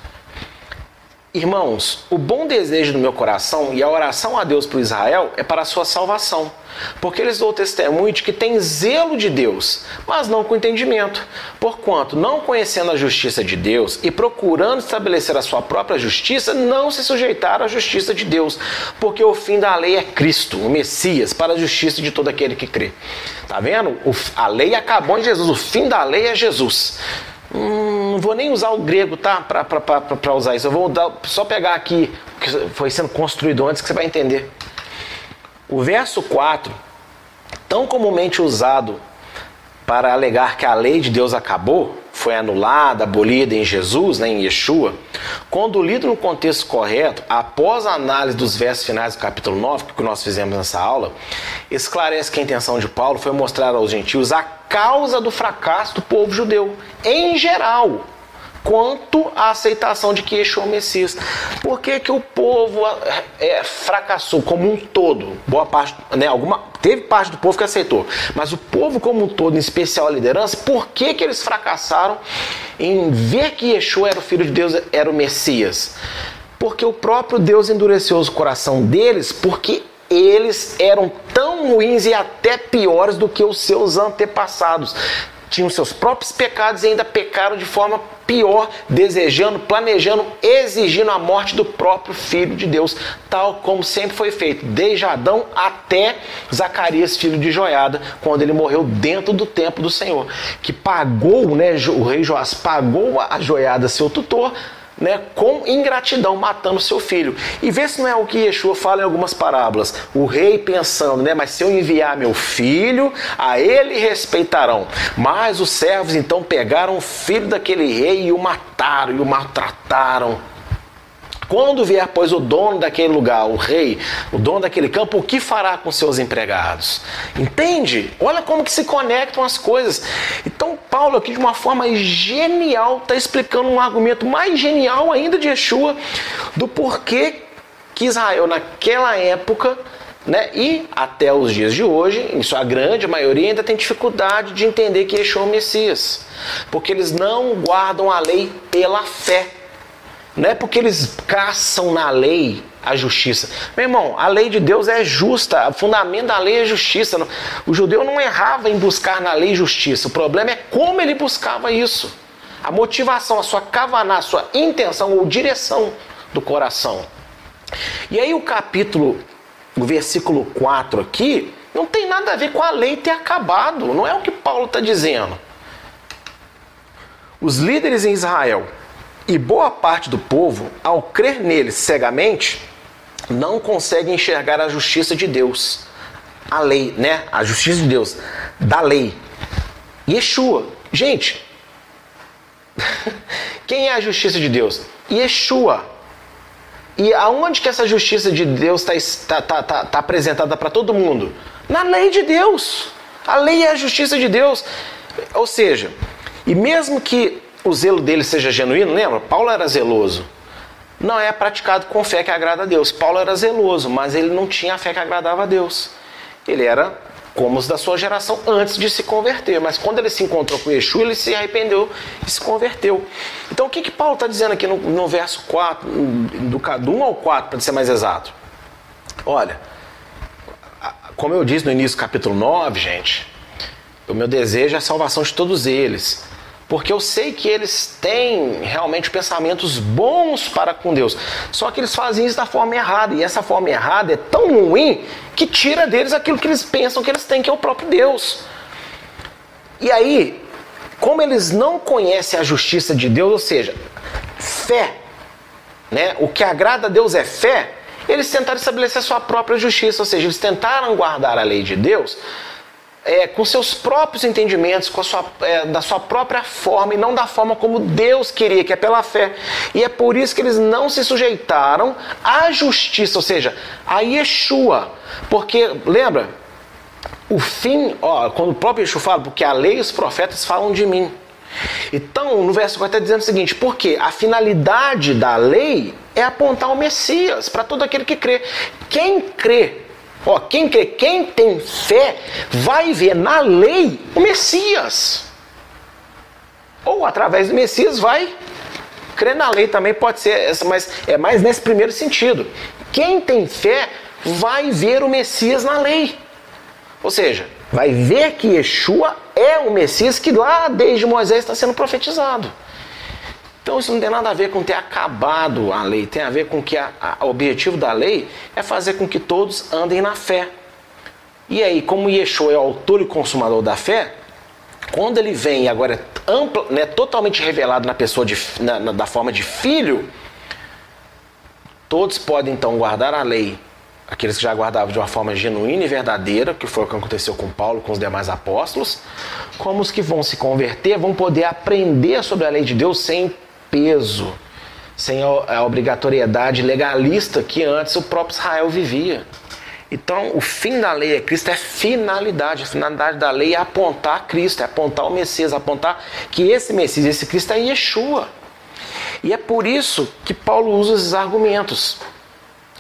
Irmãos, o bom desejo do meu coração e a oração a Deus por Israel é para a sua salvação, porque eles dão testemunho de que tem zelo de Deus, mas não com entendimento. Porquanto, não conhecendo a justiça de Deus e procurando estabelecer a sua própria justiça, não se sujeitaram à justiça de Deus, porque o fim da lei é Cristo, o Messias, para a justiça de todo aquele que crê. Tá vendo? a lei acabou em Jesus, o fim da lei é Jesus. Hum, não vou nem usar o grego, tá? Para usar isso. Eu vou dar, só pegar aqui o que foi sendo construído antes que você vai entender. O verso 4, tão comumente usado para alegar que a lei de Deus acabou, foi anulada, abolida em Jesus, né, em Yeshua, quando lido no contexto correto, após a análise dos versos finais do capítulo 9, que nós fizemos nessa aula, esclarece que a intenção de Paulo foi mostrar aos gentios a causa do fracasso do povo judeu, em geral quanto à aceitação de que Yeshua é o Messias. Por que, que o povo é, fracassou como um todo? Boa parte, né, alguma, teve parte do povo que aceitou, mas o povo como um todo, em especial a liderança, por que, que eles fracassaram em ver que Yeshua era o Filho de Deus, era o Messias? Porque o próprio Deus endureceu o coração deles, porque eles eram tão ruins e até piores do que os seus antepassados tinham seus próprios pecados e ainda pecaram de forma pior, desejando, planejando, exigindo a morte do próprio Filho de Deus, tal como sempre foi feito, desde Adão até Zacarias, filho de Joiada, quando ele morreu dentro do templo do Senhor, que pagou, né, o rei Joás pagou a Joiada, seu tutor, né, com ingratidão, matando seu filho. E vê se não é o que Yeshua fala em algumas parábolas. O rei pensando, né, mas se eu enviar meu filho, a ele respeitarão. Mas os servos então pegaram o filho daquele rei e o mataram, e o maltrataram. Quando vier, pois, o dono daquele lugar, o rei, o dono daquele campo, o que fará com seus empregados? Entende? Olha como que se conectam as coisas. Então, Paulo aqui, de uma forma genial, está explicando um argumento mais genial ainda de Yeshua do porquê que Israel, naquela época, né, e até os dias de hoje, em sua grande maioria, ainda tem dificuldade de entender que Yeshua é o Messias. Porque eles não guardam a lei pela fé. Não é porque eles caçam na lei a justiça. Meu irmão, a lei de Deus é justa, o fundamento da lei é justiça. O judeu não errava em buscar na lei justiça, o problema é como ele buscava isso. a motivação, a sua kavaná, a sua intenção ou direção do coração. E aí o capítulo, o versículo 4 aqui, não tem nada a ver com a lei ter acabado, não é o que Paulo está dizendo. Os líderes em Israel e boa parte do povo, ao crer neles cegamente, não conseguem enxergar a justiça de Deus. A lei, né? A justiça de Deus, da lei. Yeshua. Gente, quem é a justiça de Deus? Yeshua. E aonde que essa justiça de Deus está tá, tá, tá, tá apresentada para todo mundo? Na lei de Deus. A lei é a justiça de Deus. Ou seja, e mesmo que o zelo dele seja genuíno, lembra? Paulo era zeloso. Não é praticado com fé que agrada a Deus. Paulo era zeloso, mas ele não tinha a fé que agradava a Deus. Ele era como os da sua geração antes de se converter. Mas quando ele se encontrou com Yeshua, ele se arrependeu e se converteu. Então o que, que Paulo está dizendo aqui no, no, verso 4, do, do 1 ao 4, para ser mais exato? Olha, como eu disse no início do capítulo 9, gente, o meu desejo é a salvação de todos eles porque eu sei que eles têm realmente pensamentos bons para com Deus. Só que eles fazem isso da forma errada, e essa forma errada é tão ruim que tira deles aquilo que eles pensam que eles têm, que é o próprio Deus. E aí, como eles não conhecem a justiça de Deus, ou seja, fé, né? O que agrada a Deus é fé. Eles tentaram estabelecer sua própria justiça, ou seja, eles tentaram guardar a lei de Deus é, com seus próprios entendimentos, com a sua, é, da sua própria forma e não da forma como Deus queria, que é pela fé. E é por isso que eles não se sujeitaram à justiça, ou seja, a Yeshua. Porque, lembra, o fim, ó, quando o próprio Yeshua fala, porque a lei e os profetas falam de mim. Então, no verso 4 está dizendo o seguinte: porque a finalidade da lei é apontar o Messias para todo aquele que crê. Quem crê Ó, quem crê, quem tem fé, vai ver na lei o Messias. Ou através do Messias vai crer na lei também pode ser essa, mas é mais nesse primeiro sentido. Quem tem fé vai ver o Messias na lei. Ou seja, vai ver que Yeshua é o Messias que lá desde Moisés está sendo profetizado. Então isso não tem nada a ver com ter acabado a lei, tem a ver com que o objetivo da lei é fazer com que todos andem na fé. E aí, como Yeshua é o autor e consumador da fé, quando ele vem e agora é ampla, né, totalmente revelado na pessoa de, na, na, da forma de filho, todos podem então guardar a lei. Aqueles que já guardavam de uma forma genuína e verdadeira, que foi o que aconteceu com Paulo, com os demais apóstolos, como os que vão se converter, vão poder aprender sobre a lei de Deus sem peso, sem a obrigatoriedade legalista que antes o próprio Israel vivia. Então, o fim da lei é Cristo, é finalidade. A finalidade da lei é apontar Cristo, é apontar o Messias, apontar que esse Messias, esse Cristo é Yeshua. E é por isso que Paulo usa esses argumentos.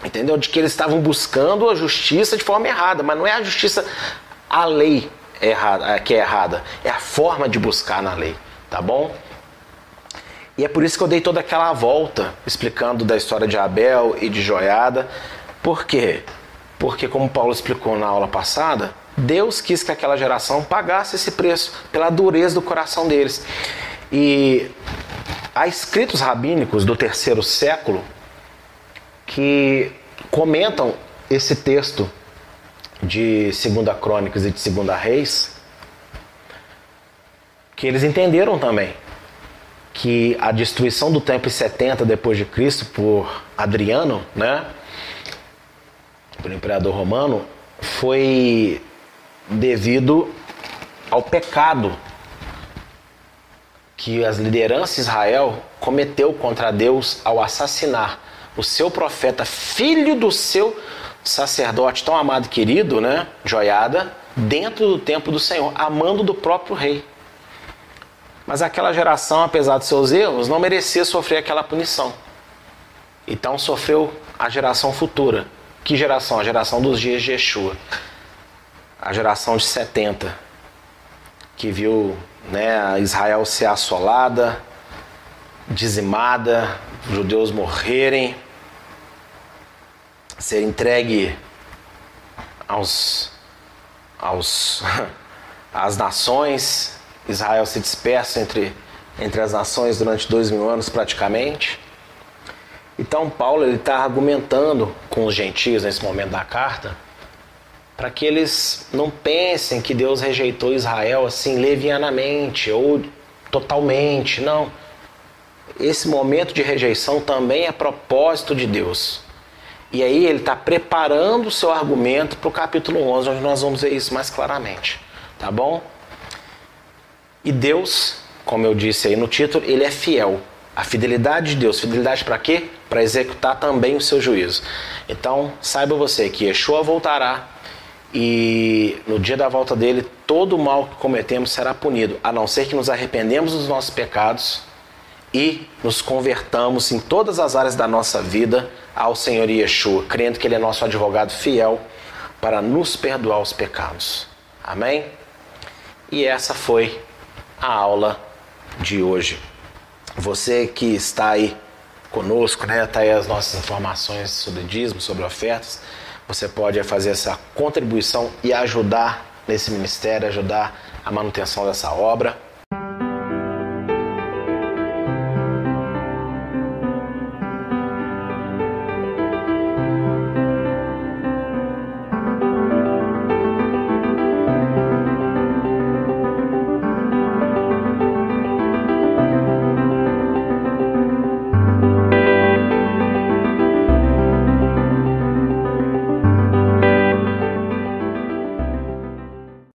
Entendeu? De que eles estavam buscando a justiça de forma errada, mas não é a justiça, a lei errada, que é errada, é a forma de buscar na lei, tá bom? E é por isso que eu dei toda aquela volta explicando da história de Abel e de Joiada. Por quê? Porque, como Paulo explicou na aula passada, Deus quis que aquela geração pagasse esse preço pela dureza do coração deles. E há escritos rabínicos do terceiro século que comentam esse texto de Segunda Crônicas e de Segunda Reis, que eles entenderam também que a destruição do templo em 70 depois de Cristo por Adriano, né, por imperador romano, foi devido ao pecado que as lideranças de Israel cometeu contra Deus ao assassinar o seu profeta, filho do seu sacerdote tão amado e querido, né, Joiada, dentro do templo do Senhor, amando do próprio rei. Mas aquela geração, apesar de seus erros, não merecia sofrer aquela punição. Então sofreu a geração futura. Que geração? A geração dos dias de Yeshua. A geração de 70, que viu né, Israel ser assolada, dizimada, judeus morrerem, ser entregue aos, aos às nações, Israel se dispersa entre entre as nações durante dois mil anos praticamente. Então Paulo está argumentando com os gentios nesse momento da carta para que eles não pensem que Deus rejeitou Israel assim levianamente ou totalmente, não. Esse momento de rejeição também é propósito de Deus. E aí ele está preparando o seu argumento para o capítulo 11, onde nós vamos ver isso mais claramente. Tá bom? E Deus, como eu disse aí no título, ele é fiel. A fidelidade de Deus. Fidelidade para quê? Para executar também o seu juízo. Então, saiba você que Yeshua voltará e no dia da volta dele, todo o mal que cometemos será punido, a não ser que nos arrependemos dos nossos pecados e nos convertamos em todas as áreas da nossa vida ao Senhor Yeshua, crendo que Ele é nosso advogado fiel para nos perdoar os pecados. Amém? E essa foi a aula de hoje. Você que está aí conosco, né? Tá aí as nossas informações sobre dízimo, sobre ofertas. Você pode fazer essa contribuição e ajudar nesse ministério, ajudar a manutenção dessa obra.